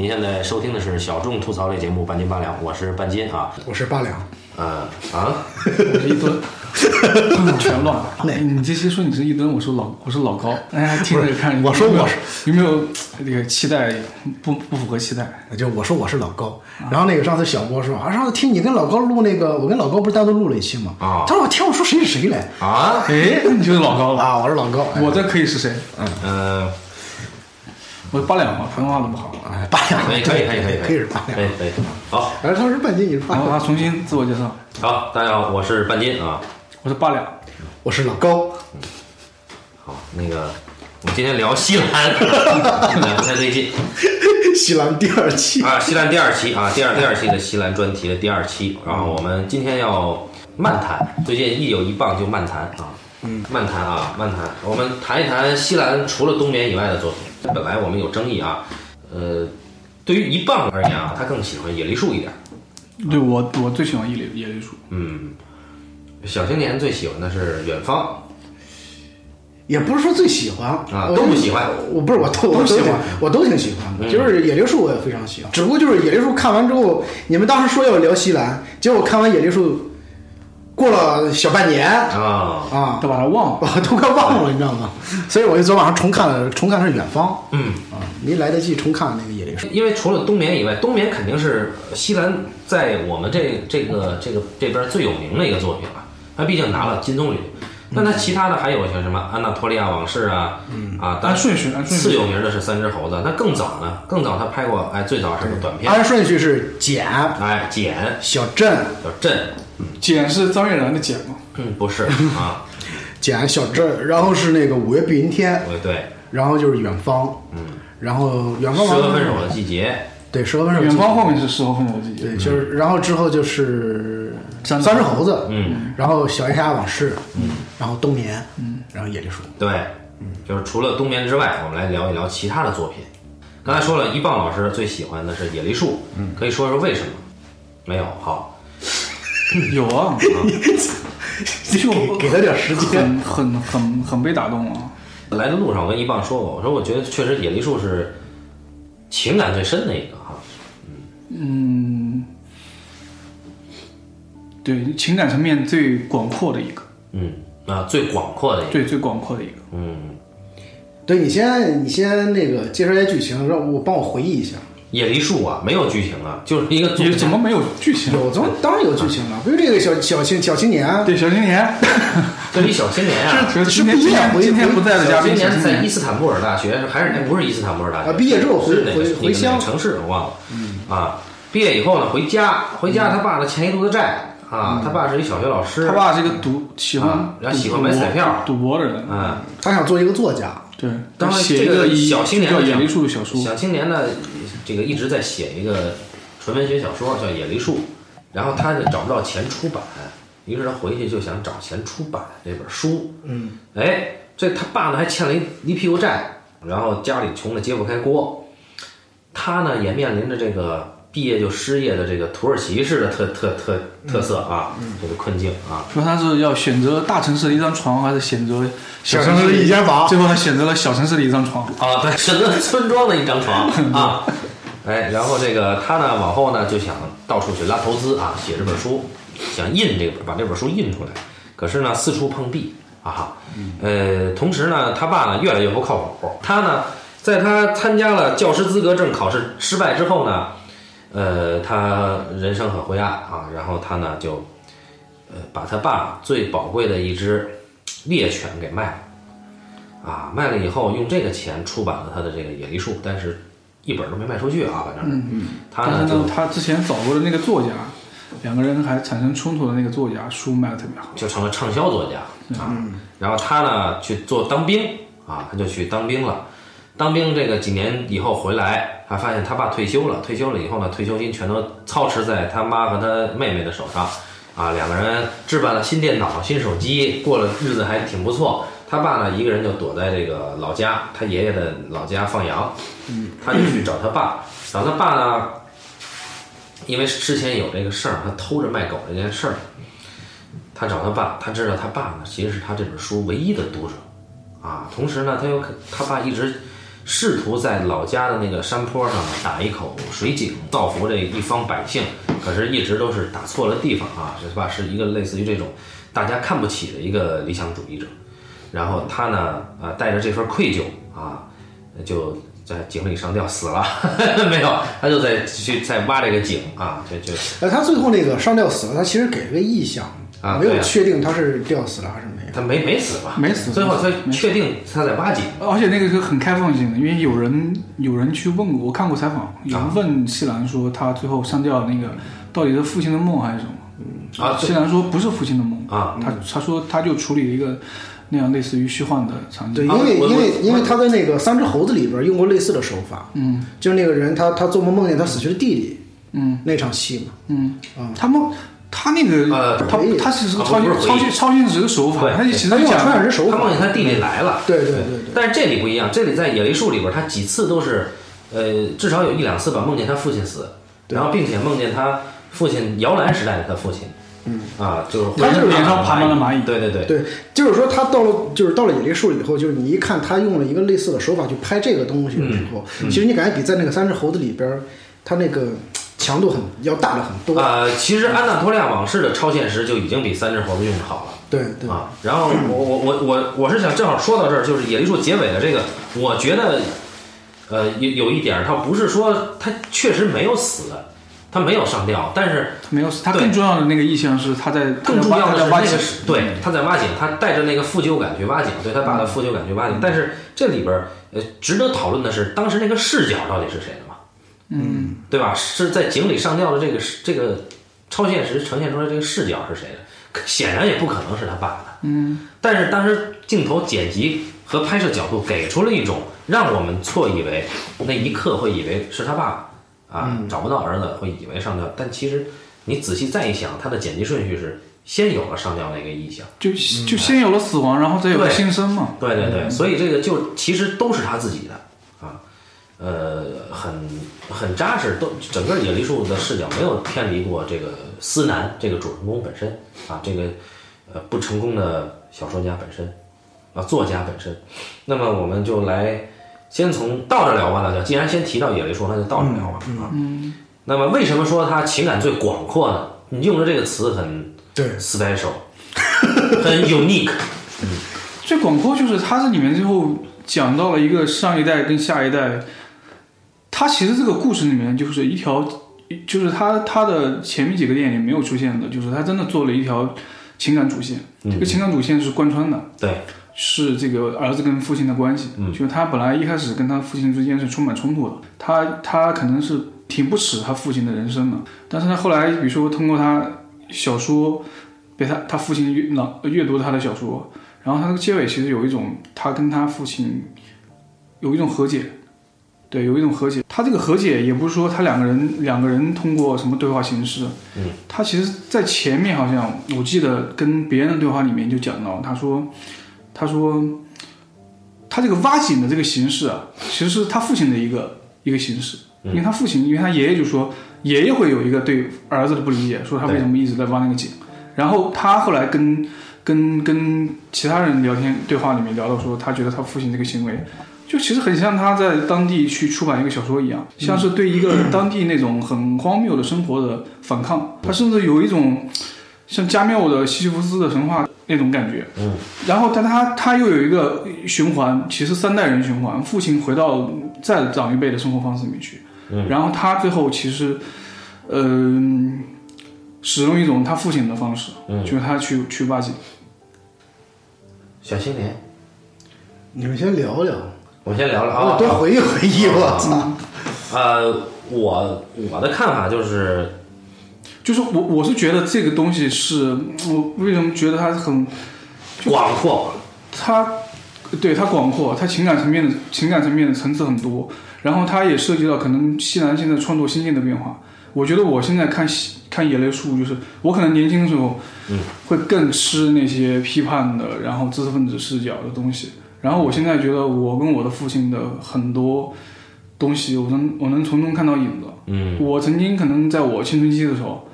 您现在收听的是小众吐槽类节目《半斤八两》，我是半斤啊，我是八两，呃啊，我是一吨，全乱了。你这些说你是一吨，我说老我说老高，大家听着看，我说我是有没有这个期待不不符合期待？就我说我是老高，然后那个上次小波说啊，上次听你跟老高录那个，我跟老高不是单独录了一期吗？啊他说我听我说谁是谁来？啊，哎，你就是老高了。啊，我是老高，哎我这可以是谁？嗯、我八两嘛，普通话都不好。哎八两，可以可以可以可以可以是八两，可以可以，好，然后他是半斤，你是八然后两，他重新自我介绍，好，大家好，我是半斤啊，我是八两。我是老高，嗯。好，那个我们今天聊西兰，不太对劲。西兰第二期，啊，西兰第二期啊，第二第二期的西兰专题的第二期，然后我们今天要漫谈，最近一有一棒就漫谈啊，嗯，漫谈啊，漫谈，我们谈一谈西兰除了冬眠以外的作品。本来我们有争议啊，呃，对于一棒而言啊，他更喜欢野梨树一点，对我我最喜欢野梨野梨树，嗯，小青年最喜欢的是远方，也不是说最喜欢啊都不喜欢我不是我都我都喜欢我都挺喜欢的，嗯就是野梨树我也非常喜欢，只不过就是野梨树看完之后，你们当时说要聊西兰，结果看完野梨树，过了小半年啊，啊，都把它忘了。我 都快忘了，你知道吗？所以我就昨晚上重看了，重看的是《远方》嗯。啊，没来得及重看那个《野梨树》。因为除了冬眠以外，冬眠肯定是西兰在我们这这个这个这边最有名的一个作品了。他毕竟拿了金棕榈，那他其他的还有像什么《安纳托利亚往事》啊，嗯啊，但按顺序，按顺序。次有名的是《三只猴子》。那更早呢？更早他拍过，哎，最早是个短片，按顺序是简、哎，简小镇、小镇，简是张悦然的简吗？嗯，不是啊，简、小镇，然后是那个五月碧云天，对对，然后就是远方，嗯，然后远方适完了合分手的季节，对，适合分手。远方后面是适合分手的季节。对，就是然后之后就是三三只猴子，嗯，然后小夜叉往事，嗯，然后冬眠，嗯，然后野梨树。对，就是除了冬眠之外，我们来聊一聊其他的作品。刚才说了一棒老师最喜欢的是野梨树，嗯，可以说说为什么？没有，好，有啊，就给他点时间。很很很很被打动啊。来的路上我跟一棒说过，我说我觉得确实野梨树是情感最深的一个哈，嗯，对，情感层面最广阔的一个，嗯啊最广阔的一个，对，最广阔的一个。嗯，对你先，你先那个介绍一下剧情，让我帮我回忆一下。野梨树啊没有剧情啊，就是一个怎么没有剧情？有，怎么当然有剧情了？不是这个小小青小青年，对，小青年。对一小青年啊。是今天今天今天不在的嘉小青宾，小青年。在伊斯坦布尔大学，还是那不是伊斯坦布尔大学啊毕业之后回回回乡。城市我忘了，啊，毕业以后呢回家，回家他爸呢欠一肚子债啊，他爸是一小学老师，他爸是一个赌喜欢啊然后喜欢买彩票。赌博的人，嗯，他想做一个作家，对，当然写一这个小青年叫《野梨树》的小说，小青年呢，这个一直在写一个纯文学小说，叫《野梨树》，然后他就找不到钱出版，于是他回去就想找钱出版这本书。嗯，哎，这他爸呢还欠了一一屁股债，然后家里穷的揭不开锅，他呢也面临着这个毕业就失业的这个土耳其式的特特特特色啊，这个困境啊。说他是要选择大城市的一张床，还是选择小城市的一间房最后他选择了小城市的一张床。啊，对，选择村庄的一张床 啊，哎，然后这个他呢，往后呢就想到处去拉投资啊，写这本书，想印这本，把这本书印出来，可是呢四处碰壁啊哈，呃，同时呢，他爸呢越来越不靠谱，他呢，在他参加了教师资格证考试失败之后呢，呃，他人生很灰暗啊，然后他呢就，呃，把他爸最宝贵的一只猎犬给卖了。啊，卖了以后用这个钱出版了他的这个《野梨树》，但是一本都没卖出去啊，反正嗯。嗯，他呢他之前找过的那个作家，两个人还产生冲突的那个作家，书卖的特别好。就成了畅销作家啊。然后他呢去做当兵啊，他就去当兵了。当兵这个几年以后回来，他发现他爸退休了，退休了以后呢，退休金全都操持在他妈和他妹妹的手上啊。两个人置办了新电脑、新手机，过了日子还挺不错。他爸呢，一个人就躲在这个老家，他爷爷的老家放羊，他就去找他爸，找他爸呢，因为之前有这个事儿，他偷着卖狗这件事儿，他找他爸，他知道他爸呢其实是他这本书唯一的读者，啊，同时呢，他又他爸一直试图在老家的那个山坡上打一口水井，造福这一方百姓，可是一直都是打错了地方啊，是吧？是一个类似于这种大家看不起的一个理想主义者。然后他呢，呃，带着这份愧疚啊，就在井里上吊死了，没有，他就在去在挖这个井啊，就就呃，他最后那个上吊死了，他其实给了个意向，没有啊对啊确定他是吊死了还是没有。他没没死吧？没死最后他确定他在挖井。而且那个是很开放性的，因为有人有人去问过，我看过采访，有人问西兰说他最后上吊那个到底是父亲的梦还是什么？啊对西兰说不是父亲的梦啊，他他说他就处理了一个那样类似于虚幻的场对，景。因为啊因为因为他在那个《三只猴子》里边用过类似的手法，嗯就是那个人他他做梦梦见他死去的弟弟嗯那场戏嘛，嗯啊，他们他那个、呃他他其实是超现超不是回忆。现超现实的手法，他其实他用了传讲染人手法。他梦，见他弟弟来了，对对对对。但是这里不一样，这里在野梨树里边，他几次都是，呃，至少有一两次吧，梦见他父亲死，然后并且梦见他父亲摇篮时代的他父亲，嗯。啊，就是他就是脸上爬满了蚂蚁。对对对，对，就是说他到了，就是到了野梨树以后，就是你一看他用了一个类似的手法去拍这个东西的时候，嗯其实你感觉比在那个三只猴子里边，他那个强度很要大了很多。呃、其实安纳托利亚往事的超现实就已经比三只猴子用的好了。对对，啊，然后我我我我我是想正好说到这儿，就是野梨树结尾的这个，我觉得，呃，有有一点儿，他不是说他确实没有死，他没有上吊，但是没有他对更重要的那个意象是他在更重要的是挖井是对他在挖井，他带着那个负疚感去挖井，对他爸的负疚感去挖井。但是这里边儿呃，值得讨论的是当时那个视角到底是谁的嘛？嗯，对吧？是在井里上吊的这个这个超现实呈现出来这个视角是谁的？可显然也不可能是他爸的。嗯，但是当时镜头剪辑和拍摄角度给出了一种让我们错以为那一刻会以为是他爸啊，找不到儿子会以为上吊，但其实你仔细再一想，他的剪辑顺序是先有了上吊那个意象。就就先有了死亡，然后再有了新生嘛。对对对，所以这个就其实都是他自己的啊，呃，很很扎实，都整个野梨树的视角没有偏离过这个思南这个主人公本身啊，这个呃不成功的小说家本身啊，作家本身。那么我们就来先从倒着聊吧，大家既然先提到野梨树，那就倒着聊吧啊。嗯，那么为什么说他情感最广阔呢？你用的这个词很对 special，很 unique。嗯最广阔就是它这里面最后讲到了一个上一代跟下一代，它其实这个故事里面就是一条，就是他他的前面几个电影里没有出现的，就是他真的做了一条情感主线，这个情感主线是贯穿的。对，是这个儿子跟父亲的关系，嗯。就是他本来一开始跟他父亲之间是充满冲突的，他他可能是挺不耻他父亲的人生的，但是他后来比如说通过他小说被他他父亲阅朗阅读他的小说，然后他那个结尾其实有一种他跟他父亲有一种和解，对，有一种和解。他这个和解也不是说他两个人两个人通过什么对话形式，嗯，他其实在前面好像我记得跟别人的对话里面就讲到，他说他说他这个挖井的这个形式啊，其实是他父亲的一个一个形式，因为他父亲，因为他爷爷就说爷爷会有一个对儿子的不理解，说他为什么一直在挖那个井，然后他后来跟跟跟其他人聊天对话里面聊到说，他觉得他父亲这个行为。就其实很像他在当地去出版一个小说一样，像是对一个当地那种很荒谬的生活的反抗。他甚至有一种像加缪的西西弗斯的神话那种感觉。嗯，然后但他他又有一个循环，其实三代人循环，父亲回到再长一辈的生活方式里面去。嗯，然后他最后其实，嗯、使用一种他父亲的方式，嗯就是他去去挖井。小心点，你们先聊聊，我先聊聊啊。多回忆回忆，我操！呃，我我的看法就是，就是我我是觉得这个东西是我为什么觉得它很广阔，它对它广阔，它情感层面的情感层面的层次很多，然后它也涉及到可能西南现在创作心境的变化。我觉得我现在看西看野类树，就是我可能年轻的时候，嗯，会更吃那些批判的，然后知识分子视角的东西。然后我现在觉得我跟我的父亲的很多东西，我能我能从中看到影子。嗯我曾经可能在我青春期的时候，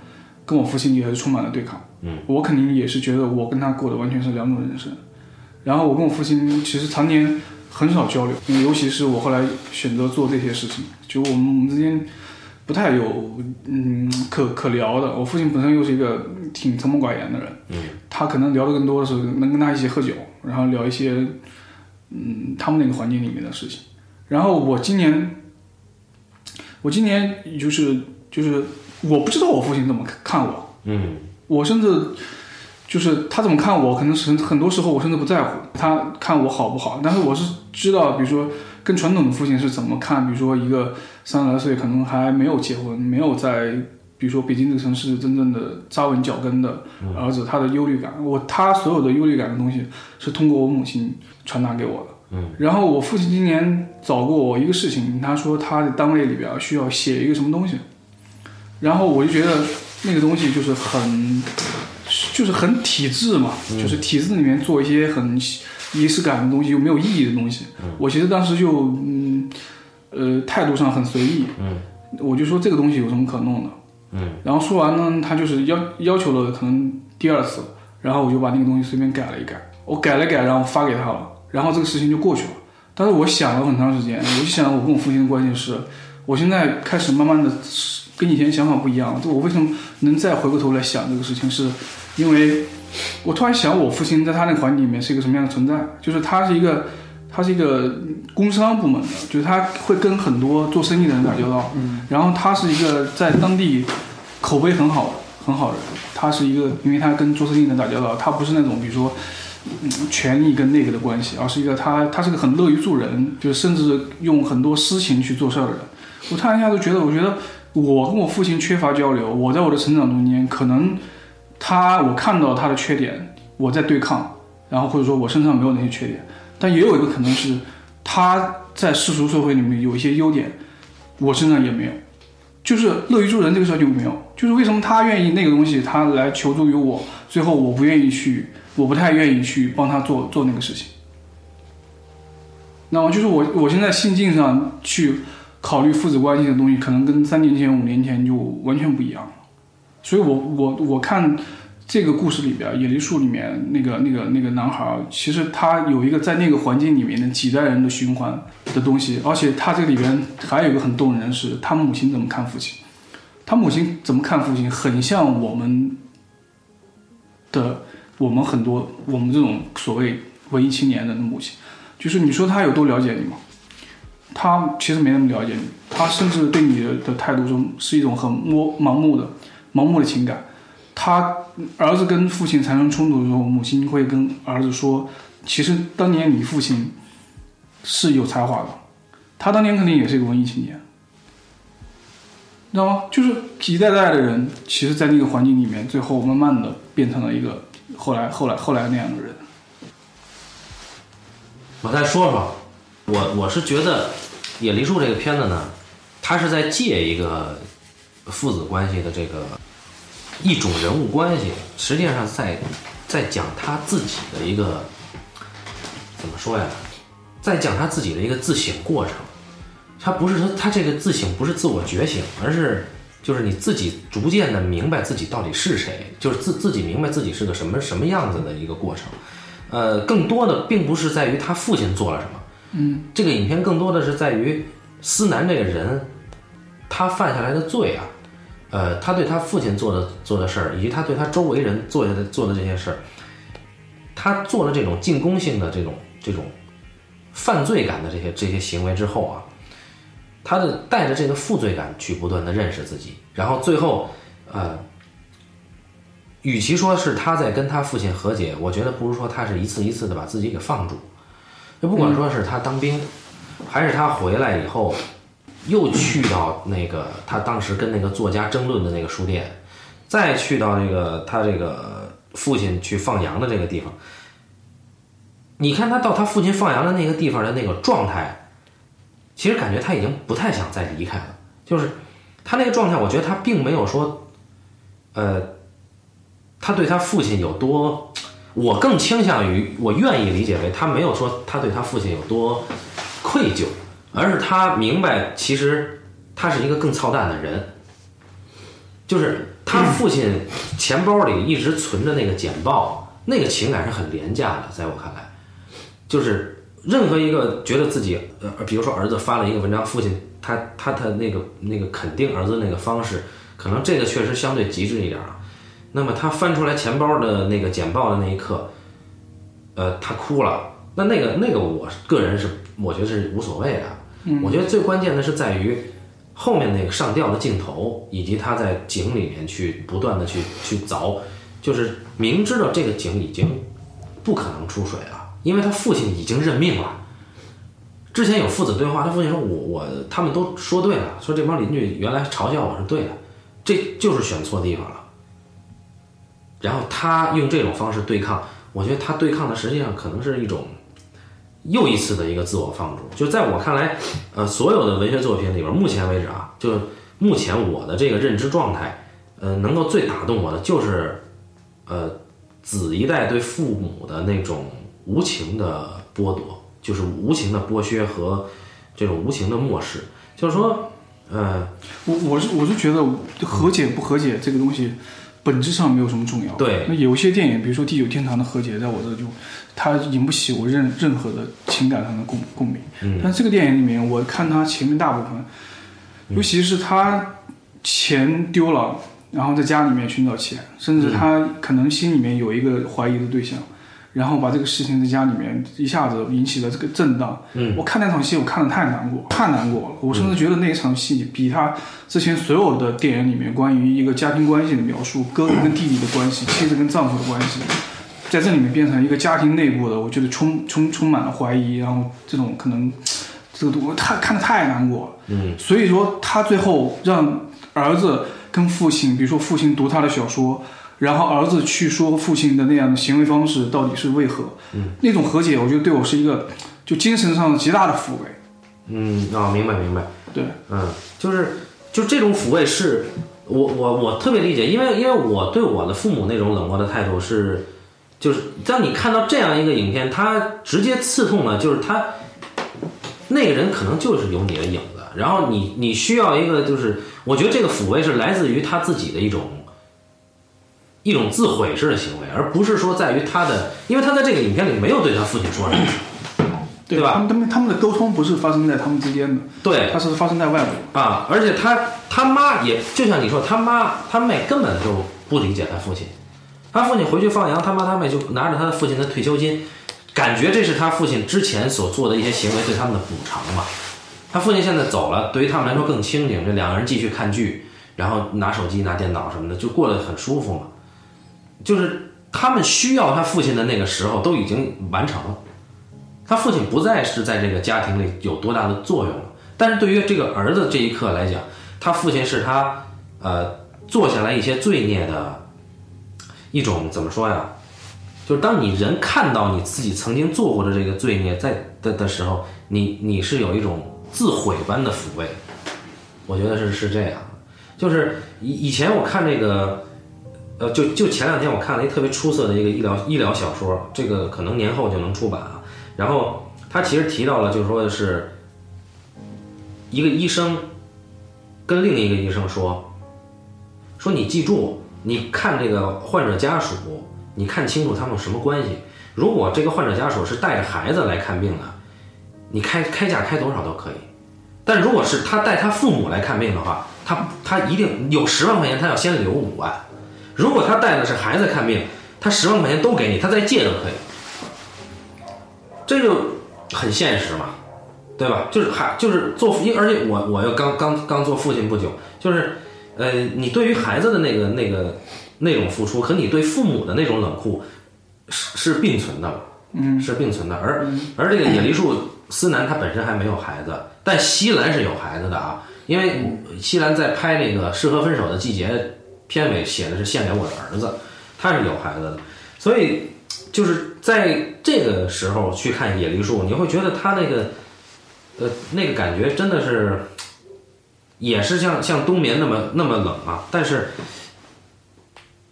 跟我父亲也是充满了对抗。嗯，我肯定也是觉得我跟他过的完全是两种人生。然后我跟我父亲其实常年很少交流，尤其是我后来选择做这些事情，就我们我们之间不太有嗯可可聊的。我父亲本身又是一个挺沉默寡言的人，嗯，他可能聊的更多的是能跟他一起喝酒，然后聊一些嗯他们那个环境里面的事情。然后我今年，我今年就是就是我不知道我父亲怎么看我，嗯。我甚至就是他怎么看我，可能是很多时候我甚至不在乎他看我好不好，但是我是知道，比如说更传统的父亲是怎么看，比如说一个三十来岁可能还没有结婚，没有在比如说北京这个城市真正的扎稳脚跟的儿子，他的忧虑感，我他所有的忧虑感的东西是通过我母亲传达给我的。嗯，然后我父亲今年找过我一个事情，他说他的单位里边需要写一个什么东西，然后我就觉得那个东西就是很，就是很体制嘛，就是体制里面做一些很仪式感的东西又没有意义的东西。我其实当时就嗯呃态度上很随意，嗯，我就说这个东西有什么可弄的，嗯，然后说完呢，他就是要要求了可能第二次，然后我就把那个东西随便改了一改，我改了改，然后发给他了，然后这个事情就过去了。但是我想了很长时间，我就想我跟我父亲的关系是，我现在开始慢慢的跟以前想法不一样了。就我为什么能再回过头来想这个事情，是因为我突然想我父亲在他那个环境里面是一个什么样的存在，就是他是一个他是一个工商部门的，就是他会跟很多做生意的人打交道，嗯，然后他是一个在当地口碑很好的很好的人，他是一个因为他跟做生意的人打交道，他不是那种比如说。嗯，权力跟那个的关系，而是一个他，他是个很乐于助人，就是甚至用很多私情去做事儿的人。我突然一下就觉得，我觉得我跟我父亲缺乏交流，我在我的成长中间，可能他我看到他的缺点，我在对抗，然后或者说我身上没有那些缺点，但也有一个可能是他在世俗社会里面有一些优点，我身上也没有，就是乐于助人这个事儿就没有，就是为什么他愿意那个东西，他来求助于我，最后我不愿意去。我不太愿意去帮他做做那个事情，那么就是我我现在心境上去考虑父子关系的东西，可能跟三年前、五年前就完全不一样了。所以我我我看这个故事里边，野梨树里面那个那个那个男孩，其实他有一个在那个环境里面的几代人的循环的东西，而且他这里边还有一个很动人的是，他母亲怎么看父亲，他母亲怎么看父亲，很像我们的。我们很多，我们这种所谓文艺青年的母亲，就是你说他有多了解你吗？他其实没那么了解你，他甚至对你的的态度中是一种很摸盲目的、盲目的情感。他儿子跟父亲产生冲突的时候，母亲会跟儿子说：“其实当年你父亲是有才华的，他当年肯定也是一个文艺青年，知道吗？就是一代代的人，其实，在那个环境里面，最后慢慢的变成了一个。”后来，后来，后来那样的人，我再说说，我我是觉得《野梨树》这个片子呢，它是在借一个父子关系的这个一种人物关系，实际上在在讲他自己的一个怎么说呀，在讲他自己的一个自省过程。他不是说他这个自省不是自我觉醒，而是。就是你自己逐渐的明白自己到底是谁，就是自自己明白自己是个什么什么样子的一个过程，呃，更多的并不是在于他父亲做了什么，嗯，这个影片更多的是在于思南这个人，他犯下来的罪啊，呃，他对他父亲做的做的事儿，以及他对他周围人做的做的这些事儿，他做了这种进攻性的这种这种犯罪感的这些这些行为之后啊。他的带着这个负罪感去不断的认识自己，然后最后，呃，与其说是他在跟他父亲和解，我觉得不如说他是一次一次的把自己给放逐。就不管说是他当兵，还是他回来以后，又去到那个他当时跟那个作家争论的那个书店，再去到那个他这个父亲去放羊的这个地方，你看他到他父亲放羊的那个地方的那个状态。其实感觉他已经不太想再离开了，就是他那个状态，我觉得他并没有说，呃，他对他父亲有多，我更倾向于我愿意理解为他没有说他对他父亲有多愧疚，而是他明白其实他是一个更操蛋的人，就是他父亲钱包里一直存着那个简报，那个情感是很廉价的，在我看来，就是。任何一个觉得自己呃，比如说儿子发了一个文章，父亲他他他那个那个肯定儿子那个方式，可能这个确实相对极致一点啊。那么他翻出来钱包的那个简报的那一刻，呃，他哭了。那那个那个，我个人是我觉得是无所谓的。我觉得最关键的是在于后面那个上吊的镜头，以及他在井里面去不断的去去凿，就是明知道这个井已经不可能出水了，因为他父亲已经认命了。之前有父子对话，他父亲说：“我我他们都说对了，说这帮邻居原来嘲笑我是对的，这就是选错地方了。”然后他用这种方式对抗，我觉得他对抗的实际上可能是一种又一次的一个自我放逐。就在我看来，呃，所有的文学作品里边，目前为止啊，就目前我的这个认知状态，呃，能够最打动我的就是，呃，子一代对父母的那种无情的剥夺，就是无情的剥削和这种无情的漠视。就是说，呃，我我是我是觉得和解不和解这个东西本质上没有什么重要。对那有些电影，比如说《地久天长》的和解，在我这就它引不起我任任何的情感上的共共鸣。嗯但这个电影里面，我看它前面大部分，嗯尤其是他钱丢了，然后在家里面寻找钱，甚至他可能心里面有一个怀疑的对象。然后把这个事情在家里面一下子引起了这个震荡，嗯我看那场戏，我看的太难过，太难过了。我甚至觉得那一场戏比他之前所有的电影里面关于一个家庭关系的描述，哥哥跟弟弟的关系，妻子跟丈夫的关系，在这里面变成一个家庭内部的，我觉得充充充满了怀疑，然后这种可能这个东太看的太难过了。嗯，所以说他最后让儿子跟父亲，比如说父亲读他的小说。然后儿子去说父亲的那样的行为方式到底是为何？嗯，那种和解，我觉得对我是一个就精神上的极大的抚慰。嗯啊、明白明白。对，嗯，就是就这种抚慰是我我我特别理解，因为因为我对我的父母那种冷漠的态度是，就是当你看到这样一个影片，它直接刺痛了，就是他那个人可能就是有你的影子，然后你你需要一个就是，我觉得这个抚慰是来自于他自己的一种。一种自毁式的行为，而不是说在于他的，因为他在这个影片里没有对他父亲说什么，对吧他们他们他们的沟通不是发生在他们之间的，对，他是发生在外部。啊，而且他他妈也就像你说，他妈他妹根本就不理解他父亲，他父亲回去放羊，他妈他妹就拿着他的父亲的退休金，感觉这是他父亲之前所做的一些行为对他们的补偿嘛。他父亲现在走了，对于他们来说更清静，这两个人继续看剧，然后拿手机、拿电脑什么的，就过得很舒服嘛。就是他们需要他父亲的那个时候都已经完成了，他父亲不再是在这个家庭里有多大的作用了。但是对于这个儿子这一刻来讲，他父亲是他呃做下来一些罪孽的一种怎么说呀？就是当你人看到你自己曾经做过的这个罪孽在的的时候，你你是有一种自毁般的抚慰。我觉得是是这样，就是以以前我看这个。呃，就就前两天我看了一特别出色的一个医疗医疗小说，这个可能年后就能出版啊。然后他其实提到了，就是说的是一个医生跟另一个医生说，说你记住，你看这个患者家属，你看清楚他们什么关系。如果这个患者家属是带着孩子来看病的，你开开价开多少都可以。但如果是他带他父母来看病的话，他他一定有十万块钱，他要先留五万。如果他带的是孩子看病，他十万块钱都给你，他再借都可以，这就很现实嘛，对吧？就是还就是做父，因而且我我又刚刚刚做父亲不久，就是呃，你对于孩子的那个那个那种付出和你对父母的那种冷酷是是并存的，嗯，是并存的。而而这个野梨树思南他本身还没有孩子，但西兰是有孩子的啊，因为西兰在拍那个《适合分手的季节》。片尾写的是献给我的儿子，他是有孩子的，所以就是在这个时候去看野梨树，你会觉得他那个呃那个感觉真的是也是像像冬眠那么那么冷啊，但是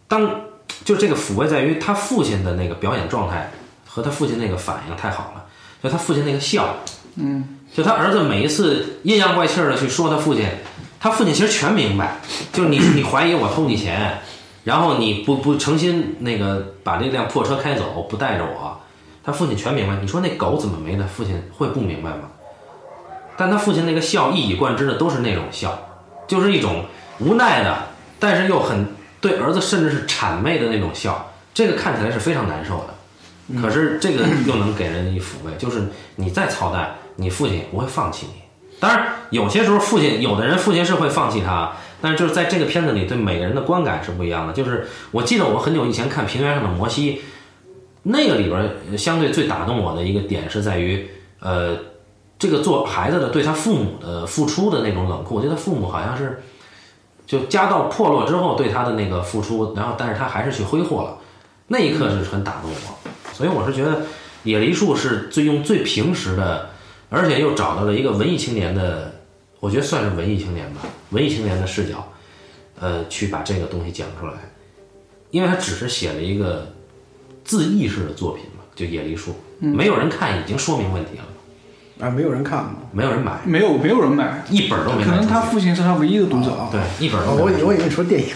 当就这个抚慰在于他父亲的那个表演状态和他父亲那个反应太好了，就他父亲那个笑，嗯，就他儿子每一次阴阳怪气的去说他父亲。他父亲其实全明白，就是你 你怀疑我偷你钱，然后你不不诚心那个把这辆破车开走，不带着我，他父亲全明白。你说那狗怎么没的？父亲会不明白吗？但他父亲那个笑一以贯之的都是那种笑，就是一种无奈的，但是又很对儿子甚至是谄媚的那种笑。这个看起来是非常难受的，可是这个又能给人以抚慰，就是你再操蛋，你父亲也不会放弃你。当然，有些时候父亲，有的人父亲是会放弃他，但是就是在这个片子里，对每个人的观感是不一样的。就是我记得我很久以前看《平原上的摩西》，那个里边相对最打动我的一个点是在于，呃，这个做孩子的对他父母的付出的那种冷酷。我觉得父母好像是就家道破落之后对他的那个付出，然后但是他还是去挥霍了，那一刻是很打动我。所以我是觉得野梨树是最用最平实的。而且又找到了一个文艺青年的，我觉得算是文艺青年吧，文艺青年的视角，呃，去把这个东西讲出来，因为他只是写了一个自意式的作品嘛，就《野梨树》，没有人看，已经说明问题了，啊，没有人看吗？没有人买，没有没有人买，一本都没。可能他父亲是他唯一的读者啊。对，一本哦都没。我以我以为你说电影，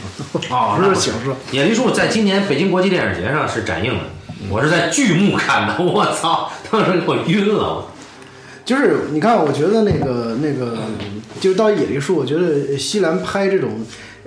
哦，不那是小说。《野梨树》在今年北京国际电影节上是展映的，我是在剧目看的，我操，当时给我晕了，我。就是你看，我觉得那个那个，就到野梨树，我觉得西兰拍这种，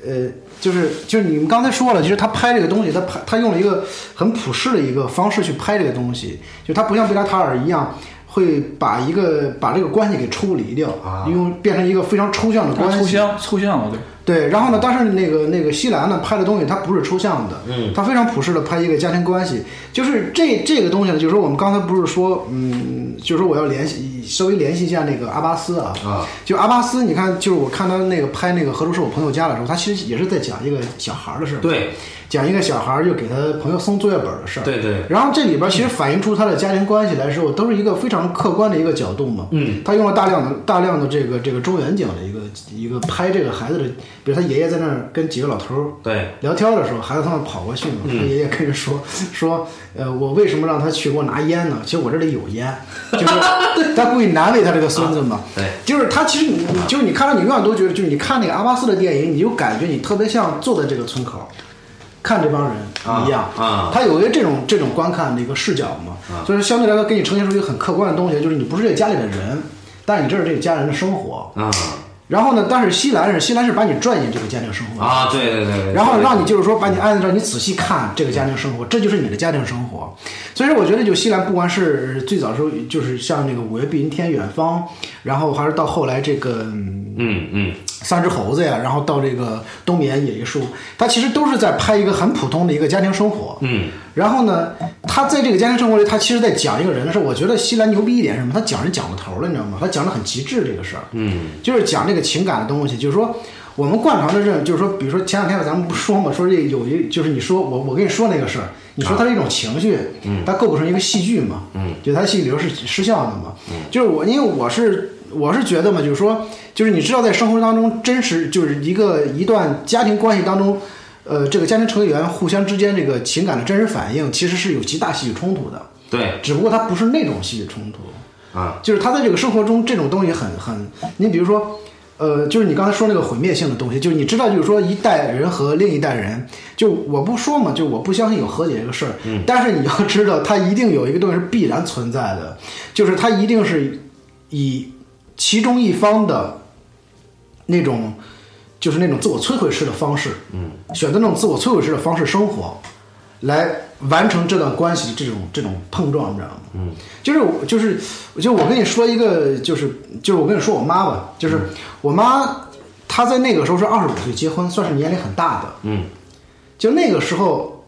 呃，就是就是你们刚才说了，其实他拍这个东西，他拍他用了一个很普世的一个方式去拍这个东西，就他不像贝拉塔尔一样。会把一个把这个关系给抽离掉啊用变成一个非常抽象的关系。抽象抽象了，对。对，然后呢，但是那个那个西兰呢拍的东西，它不是抽象的，嗯，它非常朴实的拍一个家庭关系，就是这这个东西呢，就是说我们刚才不是说，嗯，就是说我要联系稍微联系一下那个阿巴斯啊，啊，就阿巴斯，你看，就是我看他那个拍那个《何处是我朋友家》的时候，他其实也是在讲一个小孩的事儿，，对，讲一个小孩儿就给他朋友送作业本的事儿，对对，然后这里边其实反映出他的家庭关系来说，都是一个非常客观的一个角度嘛。嗯，他用了大量的大量的这个这个中远景的一个一个拍这个孩子的，比如他爷爷在那儿跟几个老头儿对，聊天的时候，孩子他们跑过去嘛，嗯他爷爷跟人说 说，呃，我为什么让他去给我拿烟呢？其实我这里有烟，就是 他故意难为他这个孙子嘛。对，就是他其实你你就是你看到你永远都觉得，就是你看那个阿巴斯的电影，你就感觉你特别像坐在这个村口。看这帮人一样啊啊他有一个这种这种观看的一个视角嘛，就是相对来说给你呈现出一个很客观的东西，就是你不是这家里的人，但是你这是这家人的生活。啊然后呢，但是西兰是西兰是把你拽进这个家庭生活，啊，对对对对，然后让你就是说把你按照你仔细看这个家庭生活，这就是你的家庭生活。所以说，我觉得就西兰，不管是最早时候就是像那个五月碧云天远方，然后还是到后来这个嗯嗯嗯，三只猴子呀，然后到这个冬眠野一树，他其实都是在拍一个很普通的一个家庭生活。嗯，然后呢，他在这个家庭生活里，他其实在讲一个人的事儿。我觉得西兰牛逼一点是什么？他讲人讲到头了，你知道吗？他讲的很极致这个事儿。嗯，就是讲这个情感的东西，就是说我们惯常的认，就是说，比如说前两天咱们不说嘛，说这有一就是你说我我跟你说那个事儿，你说它是一种情绪，嗯，它构不成一个戏剧嘛，嗯，就它戏里头是失效的嘛，嗯，就是我因为我是我是觉得嘛，就是说就是你知道在生活当中真实就是一个一段家庭关系当中。呃，这个家庭成员互相之间这个情感的真实反应，其实是有极大戏剧冲突的，对。只不过它不是那种戏剧冲突，啊，就是他在这个生活中，这种东西很很，你比如说，呃，就是你刚才说那个毁灭性的东西，就是你知道，就是说一代人和另一代人，就我不说嘛，就我不相信有和解这个事儿，嗯，但是你要知道，它一定有一个东西是必然存在的，就是它一定是以其中一方的那种，就是那种自我摧毁式的方式，嗯，选择那种自我摧毁式的方式生活，来完成这段关系的这种这种碰撞，你知道吗？嗯，就是就是就我跟你说一个，就是就是我跟你说我妈吧，就是我妈她在那个时候是二十五岁结婚，算是年龄很大的，嗯，就那个时候，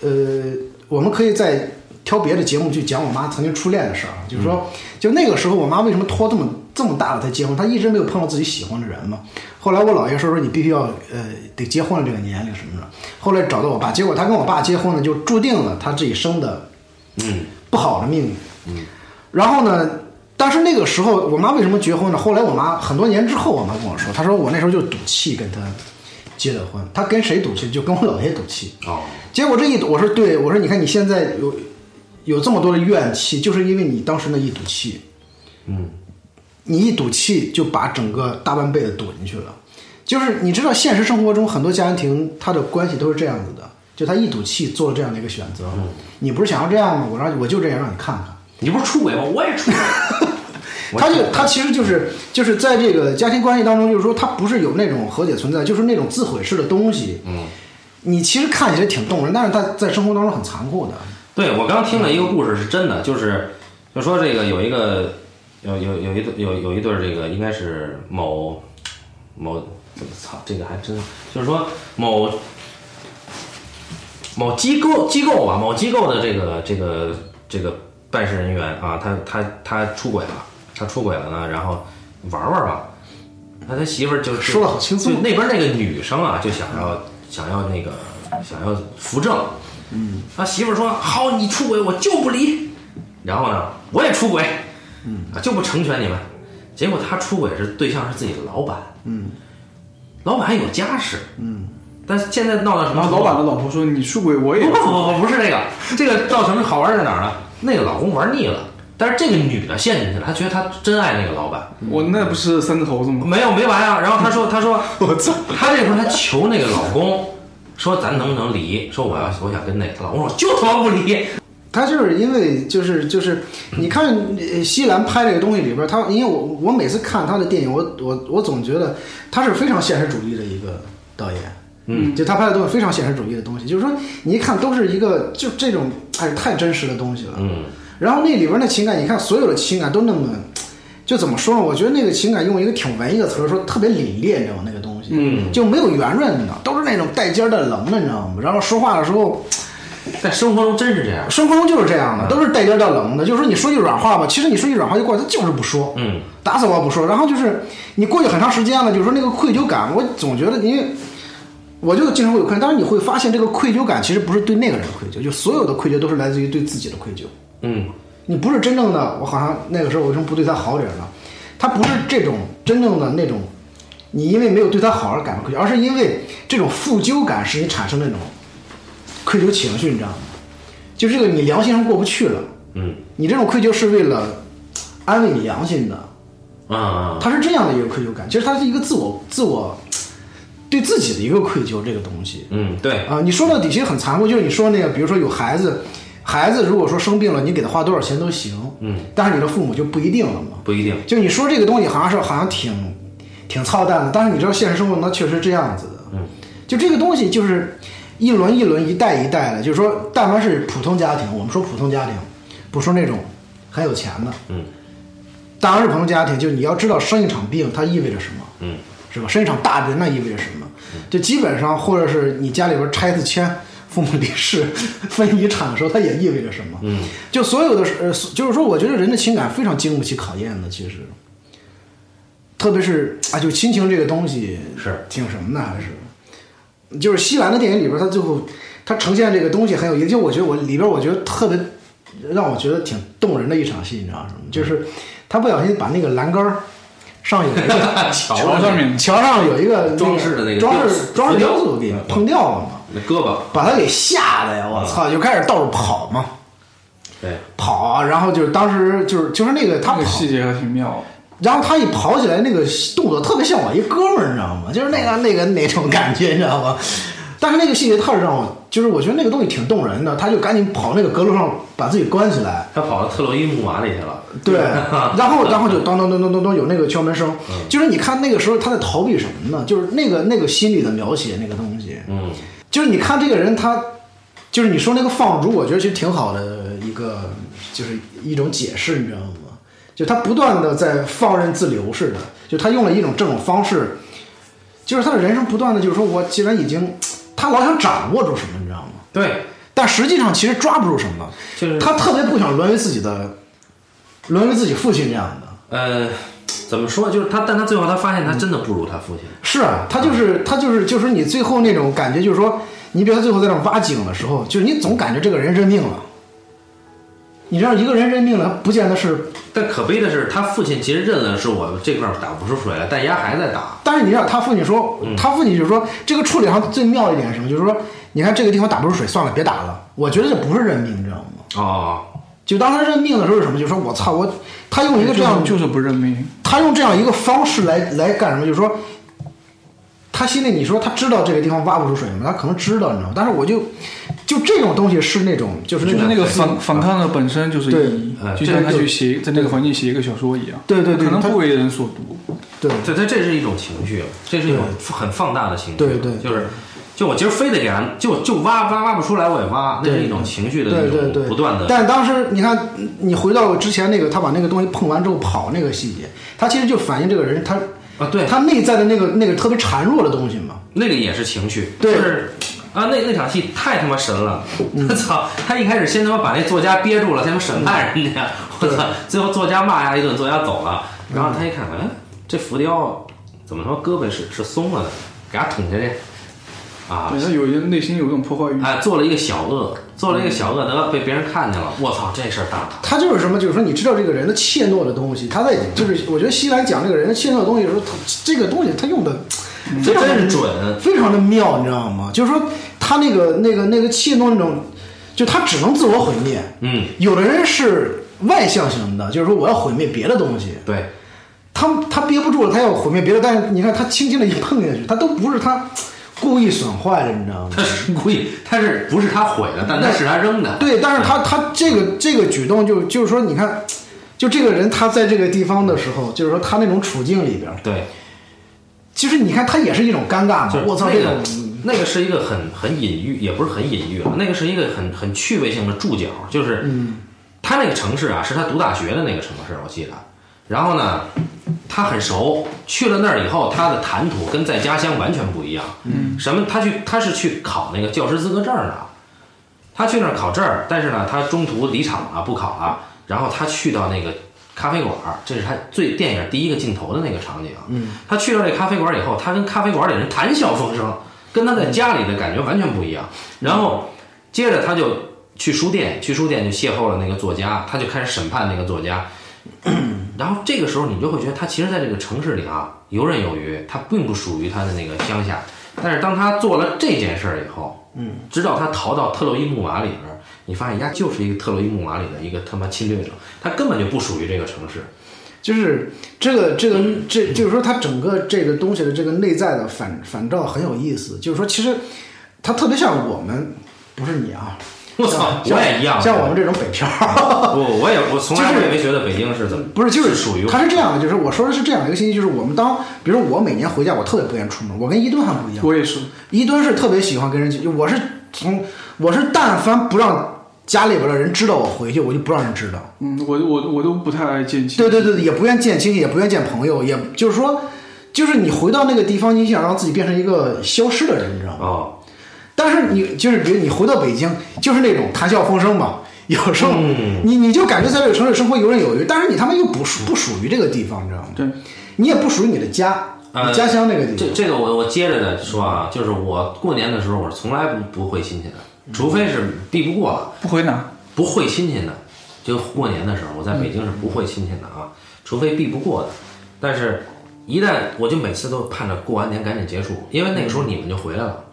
呃，我们可以再挑别的节目去讲我妈曾经初恋的事儿啊，就是说，就那个时候我妈为什么拖这么这么大了才结婚？她一直没有碰到自己喜欢的人嘛。后来我姥爷说说你必须要呃得结婚了这个年龄什么的。后来找到我爸，结果他跟我爸结婚呢，就注定了他自己生的嗯不好的命运。嗯，然后呢，但是那个时候我妈为什么结婚呢？后来我妈很多年之后，我妈跟我说，她说我那时候就赌气跟他结的婚，她跟谁赌气？就跟我姥爷赌气。哦，结果这一赌，我说对，我说你看你现在有有这么多的怨气，就是因为你当时那一赌气，嗯，你一赌气就把整个大半辈子赌进去了。就是你知道，现实生活中很多家庭他的关系都是这样子的，就他一赌气做了这样的一个选择。你不是想要这样吗？我让我就这样让你看看。你不是出轨吗？我也出轨。他就他其实就是就是在这个家庭关系当中，就是说他不是有那种和解存在，就是那种自毁式的东西。嗯，你其实看起来挺动人，但是他在生活当中很残酷的。对我刚听了一个故事，是真的，就是就说这个有一个有有有一对有有一对儿这个应该是某某操这个还真就是说某某机构机构吧，某机构的这个这个这个办事人员啊，他他他出轨了，他出轨了呢，然后玩玩吧，那他媳妇儿就是说的好轻松就那边那个女生啊，就想要想要那个想要扶正。嗯，他媳妇儿说：“好，你出轨我就不离。”然后呢，我也出轨，嗯啊，就不成全你们。结果他出轨是对象是自己的老板，嗯，老板有家室，嗯，但是现在闹到什么老板的老婆说：“你出轨我也不不不不不是这个，这个造成好玩在哪儿呢？那个老公玩腻了，但是这个女的陷进去了，她觉得她真爱那个老板，我那不是三个头子吗？没有没完啊。然后她说她说 我操！她这时候她求那个老公说咱能不能离？说我要我想跟那个她老公说就他妈不离。他就是因为就是就是，你看呃西兰拍这个东西里边儿，他因为我我每次看他的电影，我我我总觉得他是非常现实主义的一个导演。嗯，就他拍的东西非常现实主义的东西，就是说你一看都是一个就这种哎太真实的东西了。嗯，然后那里边的情感，你看所有的情感都那么，就怎么说呢？我觉得那个情感用一个挺文艺的词儿说，特别凛冽，你知道吗？那个东西，嗯，就没有圆润的，都是那种带尖儿带棱的，你知道吗？然后说话的时候，在生活中真是这样。生活中就是这样的，都是带尖儿带棱的。就是说你说句软话吧，其实你说句软话就过来，他就是不说，嗯，打死我也不说。然后就是你过去很长时间了，就是说那个愧疚感，我总觉得因为。我就经常会有愧疚，但是你会发现这个愧疚感其实不是对那个人的愧疚，就所有的愧疚都是来自于对自己的愧疚。嗯，你不是真正的，我好像那个时候我为什么不对他好点儿呢？他不是这种真正的那种，你因为没有对他好而感到愧疚，而是因为这种负疚感使你产生那种愧疚情绪，你知道吗？就这个你良心上过不去了，嗯，你这种愧疚是为了安慰你良心的，啊啊，它是这样的一个愧疚感，其实他是一个自我自我对自己的一个愧疚，这个东西。嗯，对，啊，你说到底其实很残酷，就是你说那个，比如说有孩子，孩子如果说生病了，你给他花多少钱都行，嗯，但是你的父母就不一定了嘛。不一定。就你说这个东西好像是好像挺挺操蛋的，但是你知道现实生活中它确实这样子的，嗯，就这个东西就是一轮一轮、一代一代的，就是说，但凡是普通家庭，我们说普通家庭，不说那种很有钱的，嗯，当然是普通家庭，就你要知道生一场病它意味着什么，嗯，是吧？生一场大病那意味着什么？就基本上，或者是你家里边拆字签，父母离世分遗产的时候，它也意味着什么？嗯，就所有的呃，就是说，我觉得人的情感非常经不起考验的，其实，特别是啊，就亲情这个东西是挺什么的，还是就是西兰的电影里边，它最后它呈现这个东西很有意思。就我觉得我里边，我觉得特别让我觉得挺动人的一场戏，你知道什么？就是他不小心把那个栏杆儿上有一个 桥桥上面桥上有一个装饰的那个装饰雕装饰雕雕塑给碰掉了嘛，那胳膊，把他给吓得呀！我操，就开始到处跑嘛，对，跑啊！然后就是当时就是就是那个他跑那个，细节还挺妙。然后他一跑起来，那个动作特别像我一哥们儿，你知道吗？就是那个那个那种感觉，你知道吗？但是那个细节特让我，就是我觉得那个东西挺动人的，他就赶紧跑那个阁楼上把自己关起来，他跑到特洛伊木马里去了。对，然后然后就咚咚咚咚咚咚有那个敲门声，就是你看那个时候他在逃避什么呢？就是那个那个心理的描写那个东西，嗯，就是你看这个人他，就是你说那个放逐，我觉得其实挺好的一个，就是一种解释，你知道吗？就他不断的在放任自流似的，就他用了一种这种方式，就是他的人生不断的就是说我既然已经，他老想掌握住什么，你知道吗？对，但实际上其实抓不住什么，就是他特别不想沦为自己的，沦为自己父亲这样的。呃，怎么说？就是他，但他最后他发现他真的不如他父亲。是啊，他就是他就是就是你最后那种感觉，就是说，你比如他最后在那挖井的时候，就是你总感觉这个人认命了。你知道，一个人认命了，不见得是，但可悲的是，他父亲其实认了是我这块儿打不出水来，但丫还在打。但是你知道，他父亲说，他父亲就是说，这个处理上最妙一点是什么？就是说，你看这个地方打不出水，算了，别打了。我觉得这不是认命，你知道吗？哦，就当他认命的时候是什么？就是说我操，我他用一个这样就是就是不认命。他用这样一个方式来来干什么？就是说，他心里你说他知道这个地方挖不出水吗？他可能知道，你知道吗？但是我就就这种东西是那种就是就是那个反反抗的本身就是对意义哎，就像他去写在那个环境写一个小说一样，对对对可能不为人所读。对对，它这是一种情绪，这是一种很放大的情绪，对对就是。就我今儿非得给他，就就挖挖挖不出来，我也挖，那是一种情绪的对那种对对，不断的。但当时你看，你回到之前那个他把那个东西碰完之后跑那个细节，他其实就反映这个人他啊，对，他内在的那个那个特别孱弱的东西嘛。那个也是情绪，对就是啊，那那场戏太他妈神了！嗯我操，他一开始先他妈把那作家憋住了，先他妈审判人家，我操，最后作家骂他一顿，作家走了，然后他一看，哎，这浮雕怎么他妈胳膊是是松了的，给他捅下去啊！对他有些内心有一种破坏欲。哎，做了一个小恶，做了一个小恶，德被别人看见了，我操，这事儿大了。他就是什么，就是说你知道这个人的怯懦的东西，他在就是我觉得西兰讲这个人的怯懦的东西的时候，他这个东西他用的非常的真准非常的妙，你知道吗？就是说他那个那个那个怯懦那种，就他只能自我毁灭。嗯，有的人是外向型的，就是说我要毁灭别的东西，对，他他憋不住了，他要毁灭别的，但是你看他轻轻的一碰下去，他都不是他故意损坏的，你知道吗？他是故意，他是不是他毁的，但那是他扔的。对，但是他他这个这个举动就就是说，你看，就这个人他在这个地方的时候，就是说他那种处境里边，对，其实你看他也是一种尴尬嘛。我操，那个这种那个是一个很很隐喻，也不是很隐喻了，那个是一个很很趣味性的注脚，就是，他那个城市啊，是他读大学的那个城市，我记得。然后呢，他很熟，去了那儿以后，他的谈吐跟在家乡完全不一样。嗯，什么？他去他是去考那个教师资格证的，他去那儿考证儿，但是呢，他中途离场了，不考了。然后他去到那个咖啡馆儿，这是他最电影第一个镜头的那个场景。嗯，他去到这咖啡馆儿以后，他跟咖啡馆里人谈笑风生，跟他在家里的感觉完全不一样。然后接着他就去书店，去书店就邂逅了那个作家，他就开始审判那个作家。然后这个时候你就会觉得他其实在这个城市里啊游刃有余，他并不属于他的那个乡下。但是当他做了这件事儿以后，嗯，直到他逃到特洛伊木马里边儿，你发现人家就是一个特洛伊木马里的一个他妈侵略者，他根本就不属于这个城市。就是这个这个这就是说他整个这个东西的这个内在的反反照很有意思。就是说，其实他特别像我们，不是你啊，我操，我也一样。像我们这种北漂。不，我也我从来也没觉得北京是怎么，不是，就是属于他是这样的，就是我说的是这样的一个信息，就是我们当，比如我每年回家，我特别不愿意出门，我跟伊敦还不一样，我也是，伊敦是特别喜欢跟人，我是从我是但凡不让家里边的人知道我回去，我就不让人知道。嗯，我我我都不太爱见亲。对对对，也不愿见亲戚，也不愿见朋友，也就是说，就是你回到那个地方，你想让自己变成一个消失的人，你知道吗？哦，但是你就是比如你回到北京，就是那种谈笑风生嘛。有时候嗯你你就感觉在这个城市生活游刃有余，但是你他妈又不属不属于这个地方，你知道吗？对，你也不属于你的家，呃你家乡那个地方。这这个我我接着的说啊，就是我过年的时候我是从来不不会亲戚的，除非是避不过了，不回哪？不会亲戚的，就过年的时候我在北京是不会亲戚的啊，除非避不过的。但是，一旦我就每次都盼着过完年赶紧结束，因为那个时候你们就回来了，